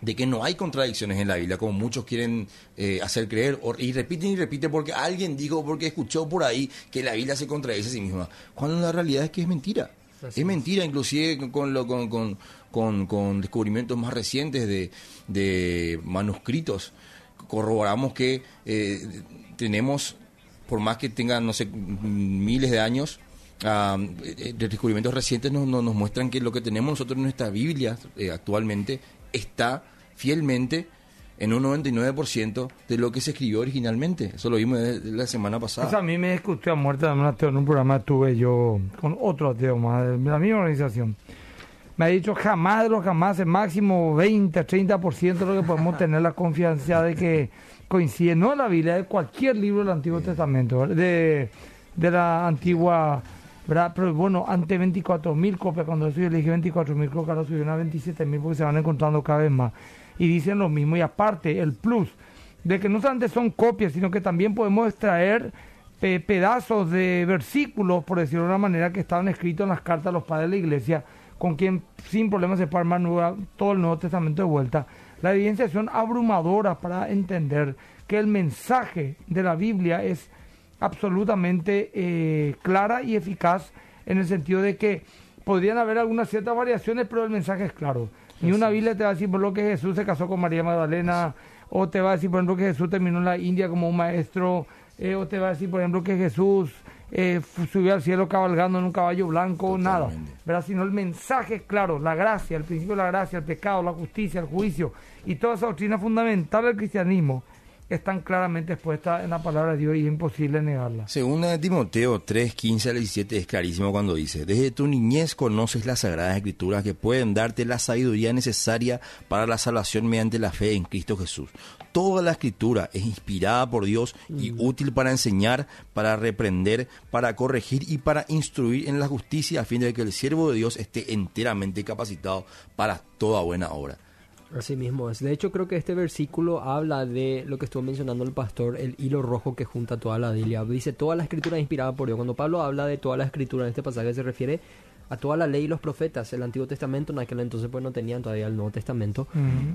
de que no hay contradicciones en la Biblia, como muchos quieren eh, hacer creer, o- y repiten y repiten porque alguien dijo, porque escuchó por ahí que la Biblia se contradice a sí misma, cuando la realidad es que es mentira. Así es mentira, inclusive con, lo, con, con, con, con descubrimientos más recientes de, de manuscritos, corroboramos que eh, tenemos, por más que tengan, no sé, miles de años, de descubrimientos recientes nos, nos, nos muestran que lo que tenemos nosotros en nuestra Biblia eh, actualmente está fielmente en un 99% de lo que se escribió originalmente. Eso lo vimos la semana pasada. Eso a mí me discutió a muerte de un ateo. En un programa tuve yo con otro ateo más de la misma organización. Me ha dicho jamás de los jamás, el máximo 20, 30% de lo que podemos tener la confianza de que coincide, no en la Biblia, de cualquier libro del Antiguo Testamento, de, de la antigua, Pero bueno, ante 24 mil copias, cuando yo le dije 24 mil, creo que ahora subieron a 27 mil porque se van encontrando cada vez más. Y dicen lo mismo, y aparte, el plus de que no solamente son copias, sino que también podemos extraer pe- pedazos de versículos, por decirlo de una manera, que estaban escritos en las cartas de los padres de la iglesia, con quien sin problema se puede armar todo el Nuevo Testamento de vuelta. Las evidencias son abrumadoras para entender que el mensaje de la Biblia es absolutamente eh, clara y eficaz en el sentido de que podrían haber algunas ciertas variaciones, pero el mensaje es claro. Ni una Biblia te va a decir por lo que Jesús se casó con María Magdalena, o te va a decir, por ejemplo, que Jesús terminó en la India como un maestro, eh, o te va a decir, por ejemplo, que Jesús eh, subió al cielo cabalgando en un caballo blanco, nada. ¿verdad? Sino el mensaje es claro, la gracia, el principio de la gracia, el pecado, la justicia, el juicio y toda esa doctrina fundamental del cristianismo están claramente expuestas en la palabra de Dios y es imposible negarla. De Timoteo 3, 15 al 17 es clarísimo cuando dice, desde tu niñez conoces las sagradas escrituras que pueden darte la sabiduría necesaria para la salvación mediante la fe en Cristo Jesús. Toda la escritura es inspirada por Dios y útil para enseñar, para reprender, para corregir y para instruir en la justicia a fin de que el siervo de Dios esté enteramente capacitado para toda buena obra. Así mismo es. De hecho, creo que este versículo habla de lo que estuvo mencionando el pastor, el hilo rojo que junta toda la Biblia. Dice, toda la escritura es inspirada por Dios. Cuando Pablo habla de toda la escritura en este pasaje se refiere a toda la ley y los profetas. El Antiguo Testamento en aquel entonces pues no tenían todavía el Nuevo Testamento.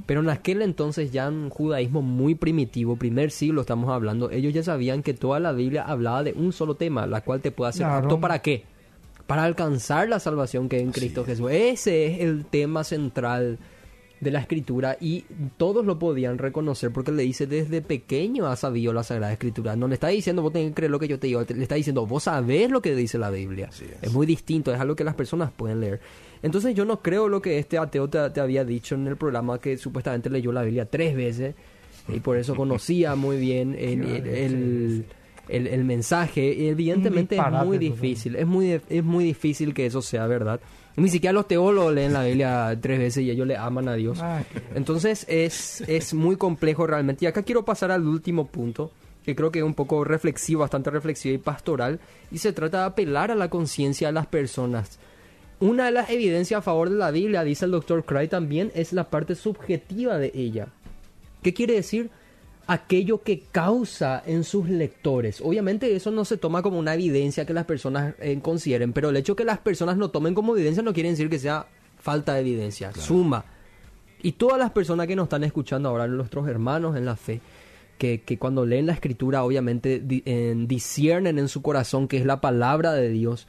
Pero en aquel entonces ya en un judaísmo muy primitivo, primer siglo estamos hablando, ellos ya sabían que toda la Biblia hablaba de un solo tema, la cual te puede hacer Claro. apto para qué? Para alcanzar la salvación que hay en Cristo Jesús. Ese es el tema central de la escritura y todos lo podían reconocer porque le dice desde pequeño has sabido la Sagrada Escritura. No le está diciendo vos tenés que creer lo que yo te digo, le está diciendo vos sabés lo que dice la Biblia. Es. es muy distinto, es algo que las personas pueden leer. Entonces yo no creo lo que este ateo te, te había dicho en el programa que supuestamente leyó la Biblia tres veces y por eso conocía muy bien el, el, el- el- el mensaje. Evidentemente es muy difícil, es muy, es muy difícil que eso sea verdad. Ni siquiera los teólogos leen la Biblia tres veces y ellos le aman a Dios. Ah, Entonces es, es muy complejo realmente. Y acá quiero pasar al último punto, que creo que es un poco reflexivo, bastante reflexivo y pastoral, y se trata de apelar a la conciencia de las personas. Una de las evidencias a favor de la Biblia, dice el doctor Cray también, es la parte subjetiva de ella. ¿Qué quiere decir? Aquello que causa en sus lectores. Obviamente eso no se toma como una evidencia que las personas eh, consideren, pero el hecho que las personas lo tomen como evidencia no quiere decir que sea falta de evidencia, suma. Y todas las personas que nos están escuchando ahora, nuestros hermanos en la fe, que, que cuando leen la escritura obviamente di- en- disciernen en su corazón que es la palabra de Dios,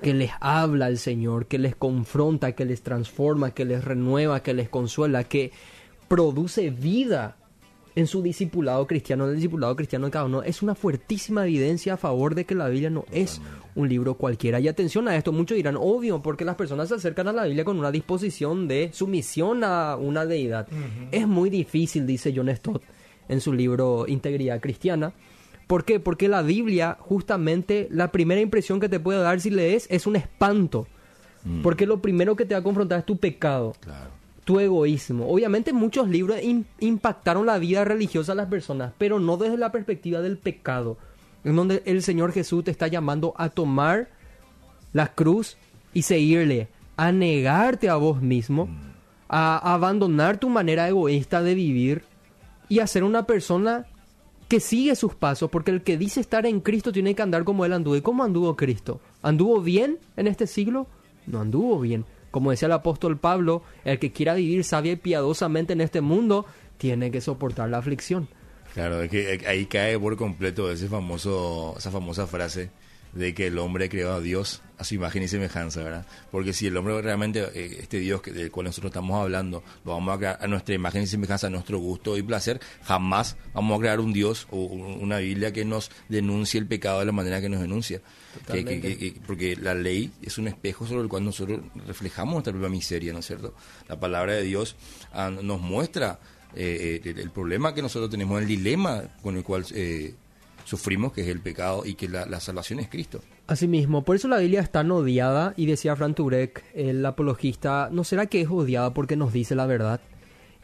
que les habla el Señor, que les confronta, que les transforma, que les renueva, que les consuela, que produce vida en su discipulado cristiano, en el discipulado cristiano de cada uno, es una fuertísima evidencia a favor de que la Biblia no es un libro cualquiera. Y atención a esto, muchos dirán, obvio, porque las personas se acercan a la Biblia con una disposición de sumisión a una deidad. Es muy difícil, dice John Stott en su libro Integridad Cristiana. ¿Por qué? Porque la Biblia, justamente, la primera impresión que te puede dar si lees es un espanto. Porque lo primero que te va a confrontar es tu pecado Claro. Tu egoísmo. Obviamente muchos libros im- impactaron la vida religiosa de las personas, pero no desde la perspectiva del pecado. en donde el Señor Jesús te está llamando a tomar la cruz y seguirle, a negarte a vos mismo, a abandonar tu manera egoísta de vivir y a ser una persona que sigue sus pasos, porque el que dice estar en Cristo tiene que andar como él anduvo. ¿Y cómo anduvo Cristo? ¿Anduvo bien en este siglo? No anduvo bien. Como decía el apóstol Pablo, el que quiera vivir sabia y piadosamente en este mundo tiene que soportar la aflicción. Claro, es que ahí cae por completo ese famoso, esa famosa frase de que el hombre creó a Dios a su imagen y semejanza, ¿verdad? Porque si el hombre realmente, eh, este Dios del cual nosotros estamos hablando, lo vamos a crear a nuestra imagen y semejanza, a nuestro gusto y placer, jamás vamos a crear un Dios o una Biblia que nos denuncie el pecado de la manera que nos denuncia. Porque la ley es un espejo sobre el cual nosotros reflejamos nuestra propia miseria, ¿no es cierto? La palabra de Dios ah, nos muestra eh, eh, el, problema que nosotros tenemos, el dilema con el cual sufrimos, que es el pecado, y que la, salvación es Cristo. Asimismo, por eso la Biblia es tan odiada, y decía Fran Turek, el apologista, ¿no será que es odiada porque nos dice la verdad?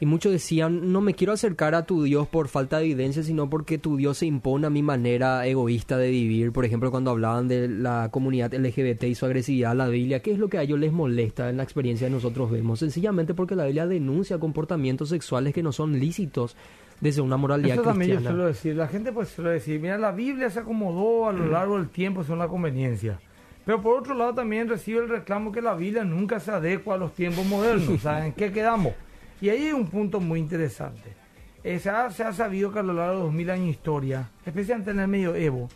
Y muchos decían, no me quiero acercar a tu Dios por falta de evidencia, sino porque tu Dios se impone a mi manera egoísta de vivir. Por ejemplo, cuando hablaban de la comunidad LGBT y su agresividad a la Biblia, ¿qué es lo que a ellos les molesta en la experiencia que nosotros vemos? Sencillamente porque la Biblia denuncia comportamientos sexuales que no son lícitos desde una moralidad Eso también yo suelo decir. La gente pues suele decir, mira, la Biblia se acomodó a lo largo del tiempo según la conveniencia. Pero por otro lado también recibe el reclamo que la Biblia nunca se adecua a los tiempos modernos. ¿En qué quedamos? Y ahí hay un punto muy interesante. Eh, se, ha, sabido que a lo largo de dos mil años de historia, especialmente en el medioevo,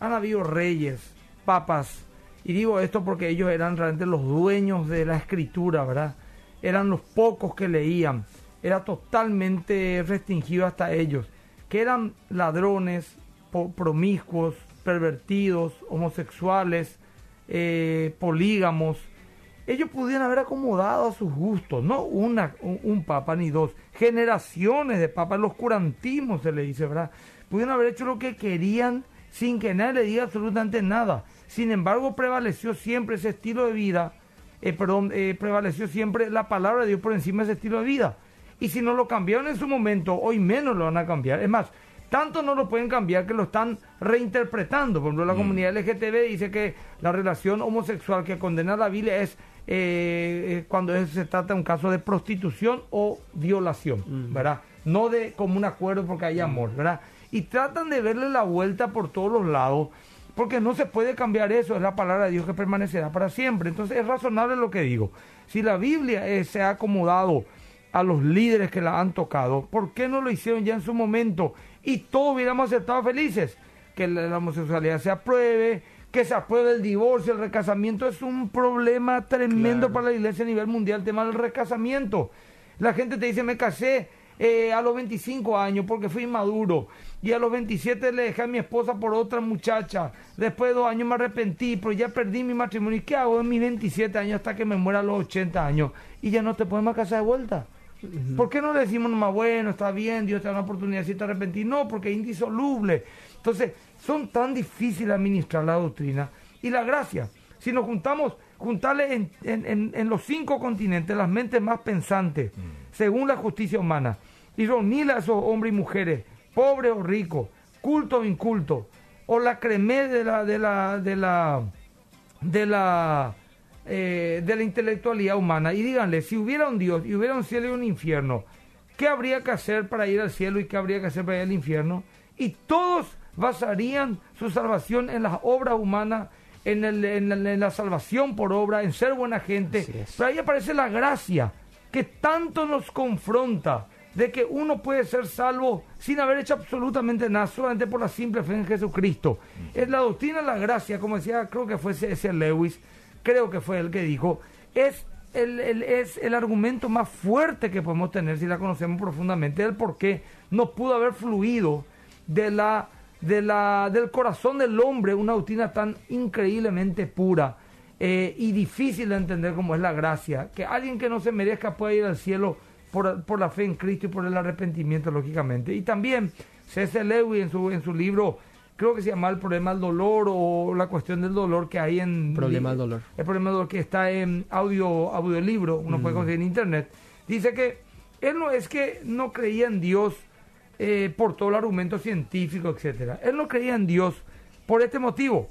han habido reyes, papas, y digo esto porque ellos eran realmente los dueños de la escritura, ¿verdad? Eran los pocos que leían era totalmente restringido hasta ellos, que eran ladrones, promiscuos, pervertidos, homosexuales, eh, polígamos. Ellos pudieran haber acomodado a sus gustos, no una, un, papa ni dos, generaciones de papas, los curantismos se le dice, ¿verdad? Pudieron haber hecho lo que querían sin que nadie le diga absolutamente nada. Sin embargo, prevaleció siempre ese estilo de vida, eh, perdón, eh, prevaleció siempre la palabra de Dios por encima de ese estilo de vida. Y si no lo cambiaron en su momento, hoy menos lo van a cambiar. Es más, tanto no lo pueden cambiar que lo están reinterpretando. Por ejemplo, la mm. comunidad LGTB dice que la relación homosexual que condena la Biblia es eh, eh, cuando se trata de un caso de prostitución o violación, mm. ¿verdad? No de como un acuerdo porque hay amor, ¿verdad? Y tratan de verle la vuelta por todos los lados, porque no se puede cambiar eso, es la palabra de Dios que permanecerá para siempre. Entonces es razonable lo que digo. Si la Biblia eh, se ha acomodado a los líderes que la han tocado, ¿por qué no lo hicieron ya en su momento? Y todos hubiéramos estado felices. Que la, homosexualidad se apruebe, que se apruebe el divorcio, el recasamiento. Es un problema tremendo para la iglesia a nivel mundial, el tema del recasamiento. La gente te dice, me casé eh, a los 25 años porque fui maduro. Y a los 27 le dejé a mi esposa por otra muchacha. Después de dos años me arrepentí, pero ya perdí mi matrimonio. ¿Y qué hago en mis 27 años hasta que me muera a los 80 años? Y ya no te podemos casar de vuelta. ¿Por qué no le decimos nomás, bueno, está bien, Dios te da una oportunidad si te arrepentís? No, porque es indisoluble. Entonces, son tan difíciles administrar la doctrina y la gracia. Si nos juntamos, juntarle en, los cinco continentes las mentes más pensantes, mm. según la justicia humana, y reunirle a esos hombres y mujeres, pobres o ricos, cultos o incultos, o la cremé de la, de la, de la, de la eh, de la intelectualidad humana y díganle, si hubiera un Dios y hubiera un cielo y un infierno, ¿qué habría que hacer para ir al cielo y qué habría que hacer para ir al infierno? Y todos basarían su salvación en las obras humanas, en, en, la salvación por obra, en ser buena gente. Pero ahí aparece la gracia que tanto nos confronta de que uno puede ser salvo sin haber hecho absolutamente nada, solamente por la simple fe en Jesucristo. Es la doctrina de la gracia, como decía, creo que fue ese Lewis, creo que fue el que dijo, es el, es el argumento más fuerte que podemos tener si la conocemos profundamente, el por qué no pudo haber fluido de la, de la, del corazón del hombre una doctrina tan increíblemente pura eh, y difícil de entender como es la gracia. Que alguien que no se merezca pueda ir al cielo por, por la fe en Cristo y por el arrepentimiento, lógicamente. Y también C.S. Lewis en su, en su libro creo que se llama el problema del dolor o la cuestión del dolor que hay en... Problema del dolor. El problema del dolor que está en audio, audiolibro, uno puede mm. conseguir en internet. Dice que él no es que no creía en Dios eh, por todo el argumento científico, etcétera. Él no creía en Dios por este motivo.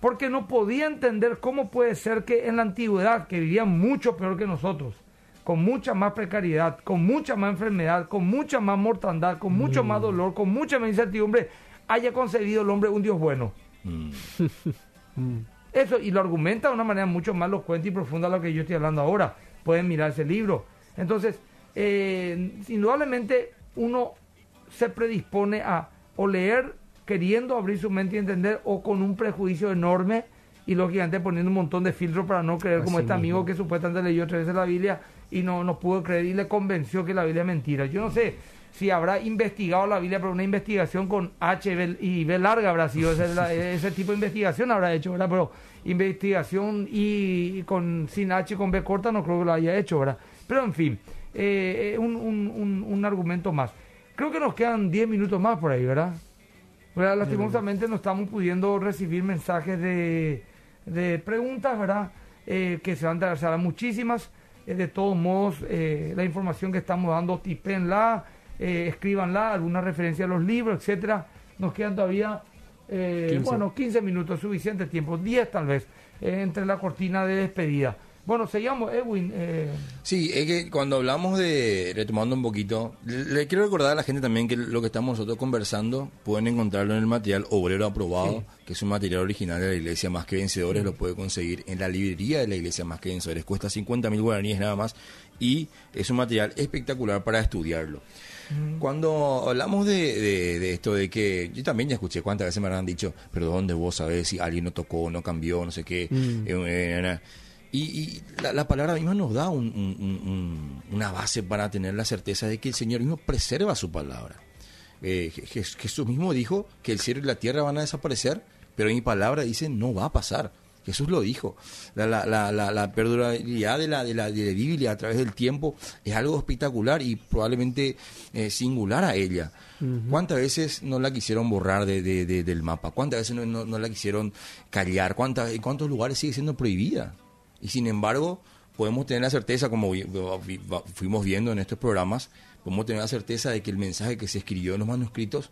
Porque no podía entender cómo puede ser que en la antigüedad, que vivían mucho peor que nosotros, con mucha más precariedad, con mucha más enfermedad, con mucha más mortandad, con mucho más dolor, con mucha más incertidumbre, haya concebido el hombre un Dios bueno. Eso, y lo argumenta de una manera mucho más elocuente y profunda a lo que yo estoy hablando ahora. Pueden mirar ese libro. Entonces, eh, indudablemente uno se predispone a o leer queriendo abrir su mente y entender o con un prejuicio enorme y lógicamente poniendo un montón de filtros para no creer como este amigo que supuestamente leyó tres veces la Biblia y no, no pudo creer y le convenció que la Biblia es mentira. Yo no sé si habrá investigado la Biblia, pero una investigación con H y B larga habrá sido ese, tipo de investigación habrá hecho, ¿verdad? Pero investigación y, con sin H y con B corta no creo que lo haya hecho, ¿verdad? Pero en fin, eh, un, un, un, argumento más. Creo que nos quedan 10 minutos más por ahí, ¿verdad? Lastimosamente no estamos pudiendo recibir mensajes de, de preguntas, ¿verdad? Eh, que se van a dar muchísimas. Eh, de todos modos, eh, la información que estamos dando, tipenla, eh, escríbanla, alguna referencia a los libros, etcétera. Nos quedan todavía, 15. bueno, 15 minutos, suficiente tiempo, 10 tal vez, entre la cortina de despedida. Bueno, seguimos, Edwin. Eh. Sí, es que cuando hablamos de, retomando un poquito, le, quiero recordar a la gente también que lo que estamos nosotros conversando pueden encontrarlo en el material Obrero Aprobado, que es un material original de la Iglesia Más que Vencedores, lo puede conseguir en la librería de la Iglesia Más que Vencedores, cuesta 50 mil guaraníes nada más y es un material espectacular para estudiarlo. Mm. Cuando hablamos de, esto, de que yo también ya escuché cuántas veces me han dicho, pero ¿dónde vos sabés si alguien no tocó, no cambió, no sé qué? Mm. Eh, eh, y, la, palabra misma nos da una base para tener la certeza de que el Señor mismo preserva su palabra. Eh, Jesús mismo dijo que el cielo y la tierra van a desaparecer, pero mi palabra dice no va a pasar. Jesús lo dijo. La, la, la, perdurabilidad de la, de, la, de la Biblia a través del tiempo es algo espectacular y probablemente eh, singular a ella. ¿Cuántas veces no la quisieron borrar de, del mapa? ¿Cuántas veces no, no, la quisieron callar? ¿Cuántas, ¿En cuántos lugares sigue siendo prohibida? Y sin embargo, podemos tener la certeza, como fuimos viendo en estos programas, podemos tener la certeza de que el mensaje que se escribió en los manuscritos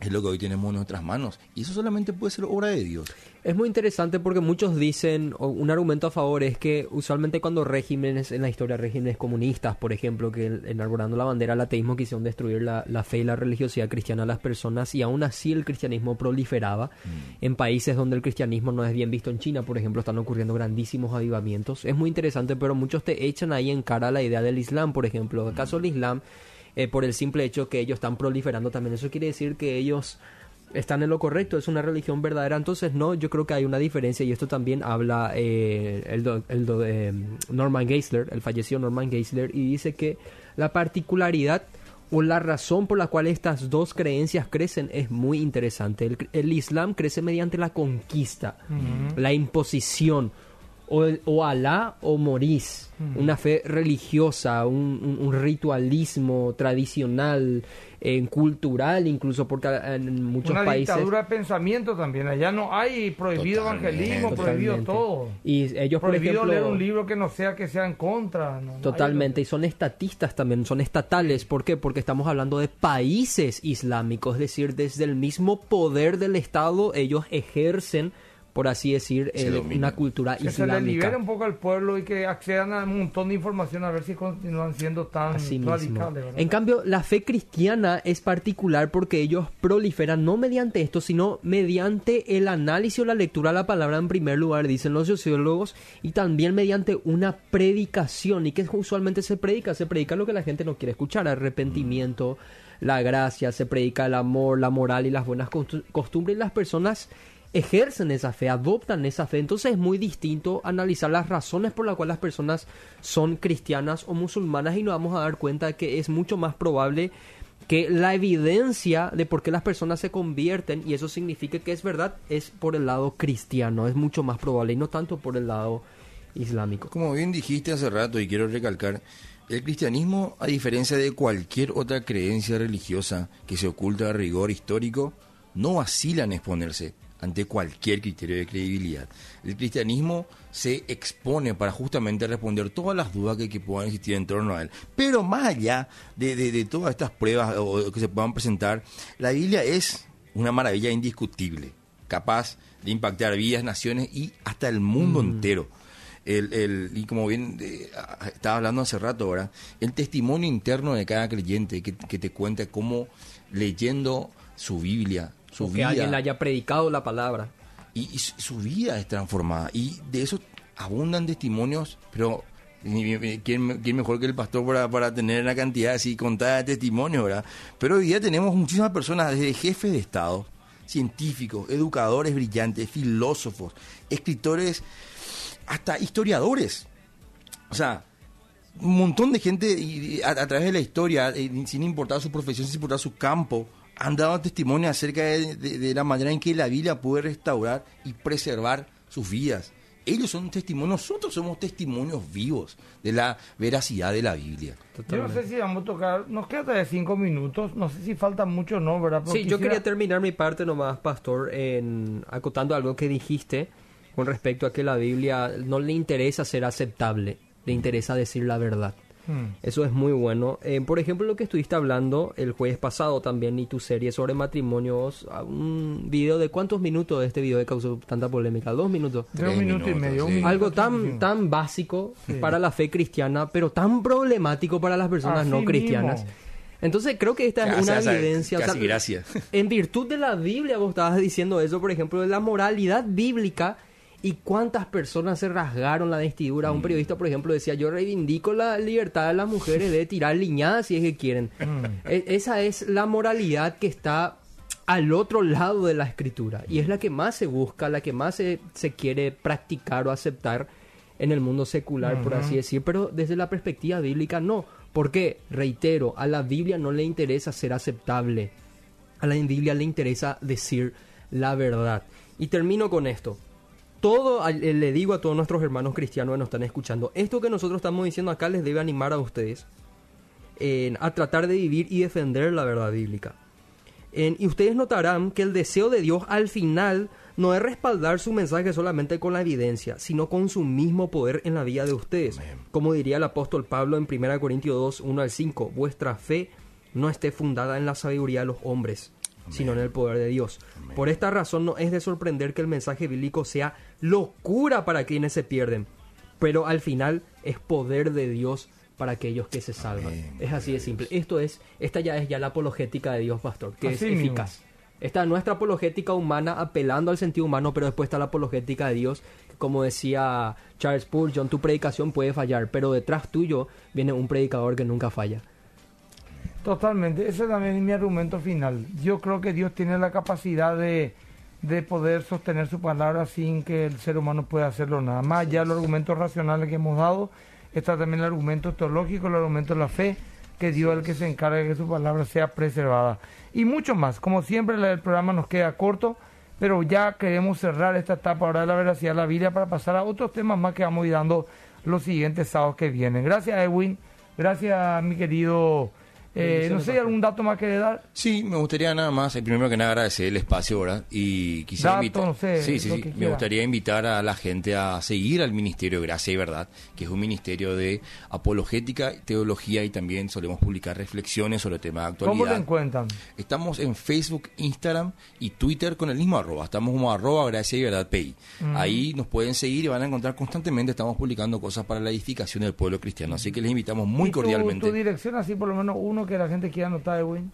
es lo que hoy tenemos en nuestras manos. Y eso solamente puede ser obra de Dios. Es muy interesante porque muchos dicen, o un argumento a favor es que usualmente cuando regímenes en la historia, regímenes comunistas, por ejemplo, que enarbolando la bandera del ateísmo quisieron destruir la, fe y la religiosidad cristiana a las personas y aún así el cristianismo proliferaba mm. en países donde el cristianismo no es bien visto. En China, por ejemplo, están ocurriendo grandísimos avivamientos. Es muy interesante, pero muchos te echan ahí en cara la idea del Islam, por ejemplo. ¿Acaso el Islam eh, por el simple hecho que ellos están proliferando también. Eso quiere decir que ellos están en lo correcto, es una religión verdadera. Entonces, no, yo creo que hay una diferencia y esto también habla eh, el, eh, Norman Geisler, el fallecido Norman Geisler, y dice que la particularidad o la razón por la cual estas dos creencias crecen es muy interesante. El, Islam crece mediante la conquista, la imposición, o, o Alá o morís. Una fe religiosa, un, ritualismo tradicional, en cultural, incluso porque en muchos Una países. dictadura de pensamiento también. Allá no hay prohibido evangelismo, prohibido todo. Y ellos, prohibido por leer un libro que no sea que sea en contra. totalmente. y son estatistas también, son estatales. ¿Por qué? Porque estamos hablando de países islámicos, es decir, desde el mismo poder del Estado, ellos ejercen por así decir, eh, una cultura que islámica. Que se le libere un poco al pueblo y que accedan a un montón de información a ver si continúan siendo tan radicales. En cambio, la fe cristiana es particular porque ellos proliferan no mediante esto, sino mediante el análisis o la lectura de la palabra en primer lugar, dicen los sociólogos, y también mediante una predicación. ¿Y que usualmente se predica? Se predica lo que la gente no quiere escuchar, arrepentimiento, la gracia, se predica el amor, la moral y las buenas costumbres. Y las personas ejercen esa fe, adoptan esa fe. Entonces es muy distinto analizar las razones por las cuales las personas son cristianas o musulmanas y nos vamos a dar cuenta que es mucho más probable que la evidencia de por qué las personas se convierten, y eso significa que es verdad, es por el lado cristiano, es mucho más probable y no tanto por el lado islámico. Como bien dijiste hace rato y quiero recalcar, el cristianismo, a diferencia de cualquier otra creencia religiosa que se oculta a rigor histórico, no vacila en exponerse ante cualquier criterio de credibilidad. El cristianismo se expone para justamente responder todas las dudas que, puedan existir en torno a él. Pero más allá de, todas estas pruebas o, que se puedan presentar, la Biblia es una maravilla indiscutible. capaz de impactar vidas, naciones y hasta el mundo entero. El, el, y como bien eh, estaba hablando hace rato ahora, el testimonio interno de cada creyente que, que te cuenta cómo leyendo su Biblia, su O que alguien le haya predicado la palabra. y, y su vida es transformada. Y de eso abundan testimonios, pero ¿quién, quién mejor que el pastor para, para tener una cantidad así contada de testimonios, verdad? Pero hoy día tenemos muchísimas personas, desde jefes de Estado, científicos, educadores brillantes, filósofos, escritores, hasta historiadores. O sea, un montón de gente a, a través de la historia, eh, sin importar su profesión, sin importar su campo, han dado testimonio acerca de, de- de la manera en que la Biblia puede restaurar y preservar sus vidas. Ellos son testimonios, nosotros somos testimonios vivos de la veracidad de la Biblia. Yo no sé si vamos a tocar, nos queda todavía cinco minutos, no sé si falta mucho o no, ¿verdad? Pero Sí, yo quisiera- quería terminar mi parte nomás, Pastor, en acotando algo que dijiste con respecto a que la Biblia no le interesa ser aceptable, le interesa decir la verdad. Hmm. Eso es muy bueno. Eh, por ejemplo, lo que estuviste hablando el jueves pasado también y tu serie sobre matrimonios, un video de cuántos minutos de este video que causó tanta polémica, dos minutos. Tres minuto y minutos, medio. sí. Algo tan tan básico para la fe cristiana, pero tan problemático para las personas Así no cristianas. mismo. Entonces creo que esta es Casi, una evidencia. o sea, casi gracia. En virtud de la Biblia, vos estabas diciendo eso, por ejemplo, de la moralidad bíblica y cuántas personas se rasgaron la vestidura. Mm. Un periodista, por ejemplo, decía, yo reivindico la libertad de las mujeres de tirar liñadas si es que quieren. Mm. E- esa es la moralidad que está al otro lado de la escritura y es la que más se busca, la que más se, se quiere practicar o aceptar en el mundo secular, por así decir, pero desde la perspectiva bíblica no. Porque, reitero, a la Biblia no le interesa ser aceptable. A la Biblia le interesa decir la verdad. Y termino con esto. Todo, eh, le digo a todos nuestros hermanos cristianos que nos están escuchando, esto que nosotros estamos diciendo acá les debe animar a ustedes en- a tratar de vivir y defender la verdad bíblica. En- y ustedes notarán que el deseo de Dios al final no es respaldar su mensaje solamente con la evidencia, sino con su mismo poder en la vida de ustedes. Como diría el apóstol Pablo en 1 Corintios 2, 1 al 5, vuestra fe no esté fundada en la sabiduría de los hombres, sino en el poder de Dios. Por esta razón no es de sorprender que el mensaje bíblico sea locura para quienes se pierden, pero al final es poder de Dios para aquellos que se salvan. Es así de simple. Esto es, esta ya es ya la apologética de Dios, pastor, que Así es mismo. eficaz. Esta es nuestra apologética humana apelando al sentido humano, pero después está la apologética de Dios. Como decía Charles Spurgeon, tu predicación puede fallar, pero detrás tuyo viene un predicador que nunca falla. Totalmente, ese también es mi argumento final. Yo creo que Dios tiene la capacidad de, de poder sostener su palabra sin que el ser humano pueda hacerlo nada más. de los argumentos racionales que hemos dado, está también el argumento teológico, el argumento de la fe, que Dios es el que se encarga de que su palabra sea preservada. Y mucho más. Como siempre, el programa nos queda corto, pero ya queremos cerrar esta etapa ahora de la veracidad de la Biblia para pasar a otros temas más que vamos a ir dando los siguientes sábados que vienen. Gracias, Edwin. Gracias, mi querido. Eh, no sé, ¿hay algún dato más que dar? Sí, me gustaría nada más, eh, primero que nada agradecer el espacio ahora y quisiera Dato, invitar, no sé, sí, sí, sí, me gustaría invitar a la gente a seguir al Ministerio de Gracia y Verdad, que es un ministerio de apologética, teología y también solemos publicar reflexiones sobre temas de actualidad. ¿Cómo lo encuentran? Estamos en Facebook, Instagram y Twitter con el mismo arroba. Estamos como arroba gracia y verdad PI. Ahí nos pueden seguir y van a encontrar constantemente. Estamos publicando cosas para la edificación del pueblo cristiano. Así que les invitamos muy ¿Y tu- cordialmente. Tu, dirección, así por lo menos uno que la gente quiera anotar, Edwin.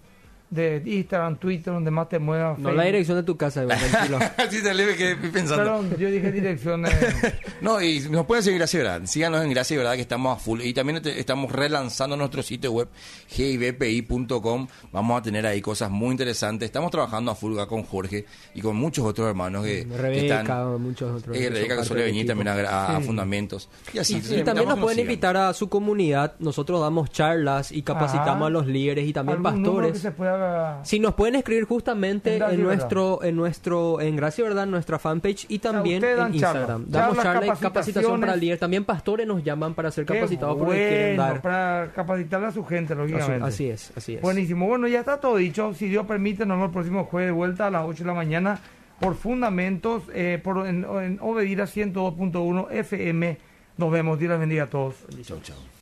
De Instagram, Twitter, donde más te muevas. No la dirección de tu casa, Iván, tranquilo. Así te leve que pensando. Perdón, yo dije dirección. eh, No, y nos pueden seguir Gracia y Verdad. Síganos en Gracia y Verdad que estamos a full. Y también te- estamos relanzando nuestro sitio web gibpi.com. Vamos a tener ahí cosas muy interesantes. Estamos trabajando a full con Jorge y con muchos otros hermanos que, que Rebeca, están... muchos otros. Eh, que Rebeca que suele venir equipo. también a, a Sí. Fundamentos. Y así. Y, también nos que pueden sigan. invitar a su comunidad. Nosotros damos charlas y capacitamos Ajá. a los líderes y también pastores. que se Si nos pueden escribir justamente En nuestro, en nuestro, en Gracia Verdad, en nuestra fanpage y también en. Instagram. Damos Charlas, charla y capacitación para líderes. También pastores nos llaman para ser capacitados porque quieren bueno, dar. Para capacitarle a su gente, lógicamente. Así es, así es. Buenísimo. Bueno, ya está todo dicho. Si Dios permite, nos vemos el próximo jueves de vuelta a las 8 de la mañana por Fundamentos, eh, por, en, en Obedira 102.1 FM. Nos vemos. Dios les bendiga a todos. Chau, chau.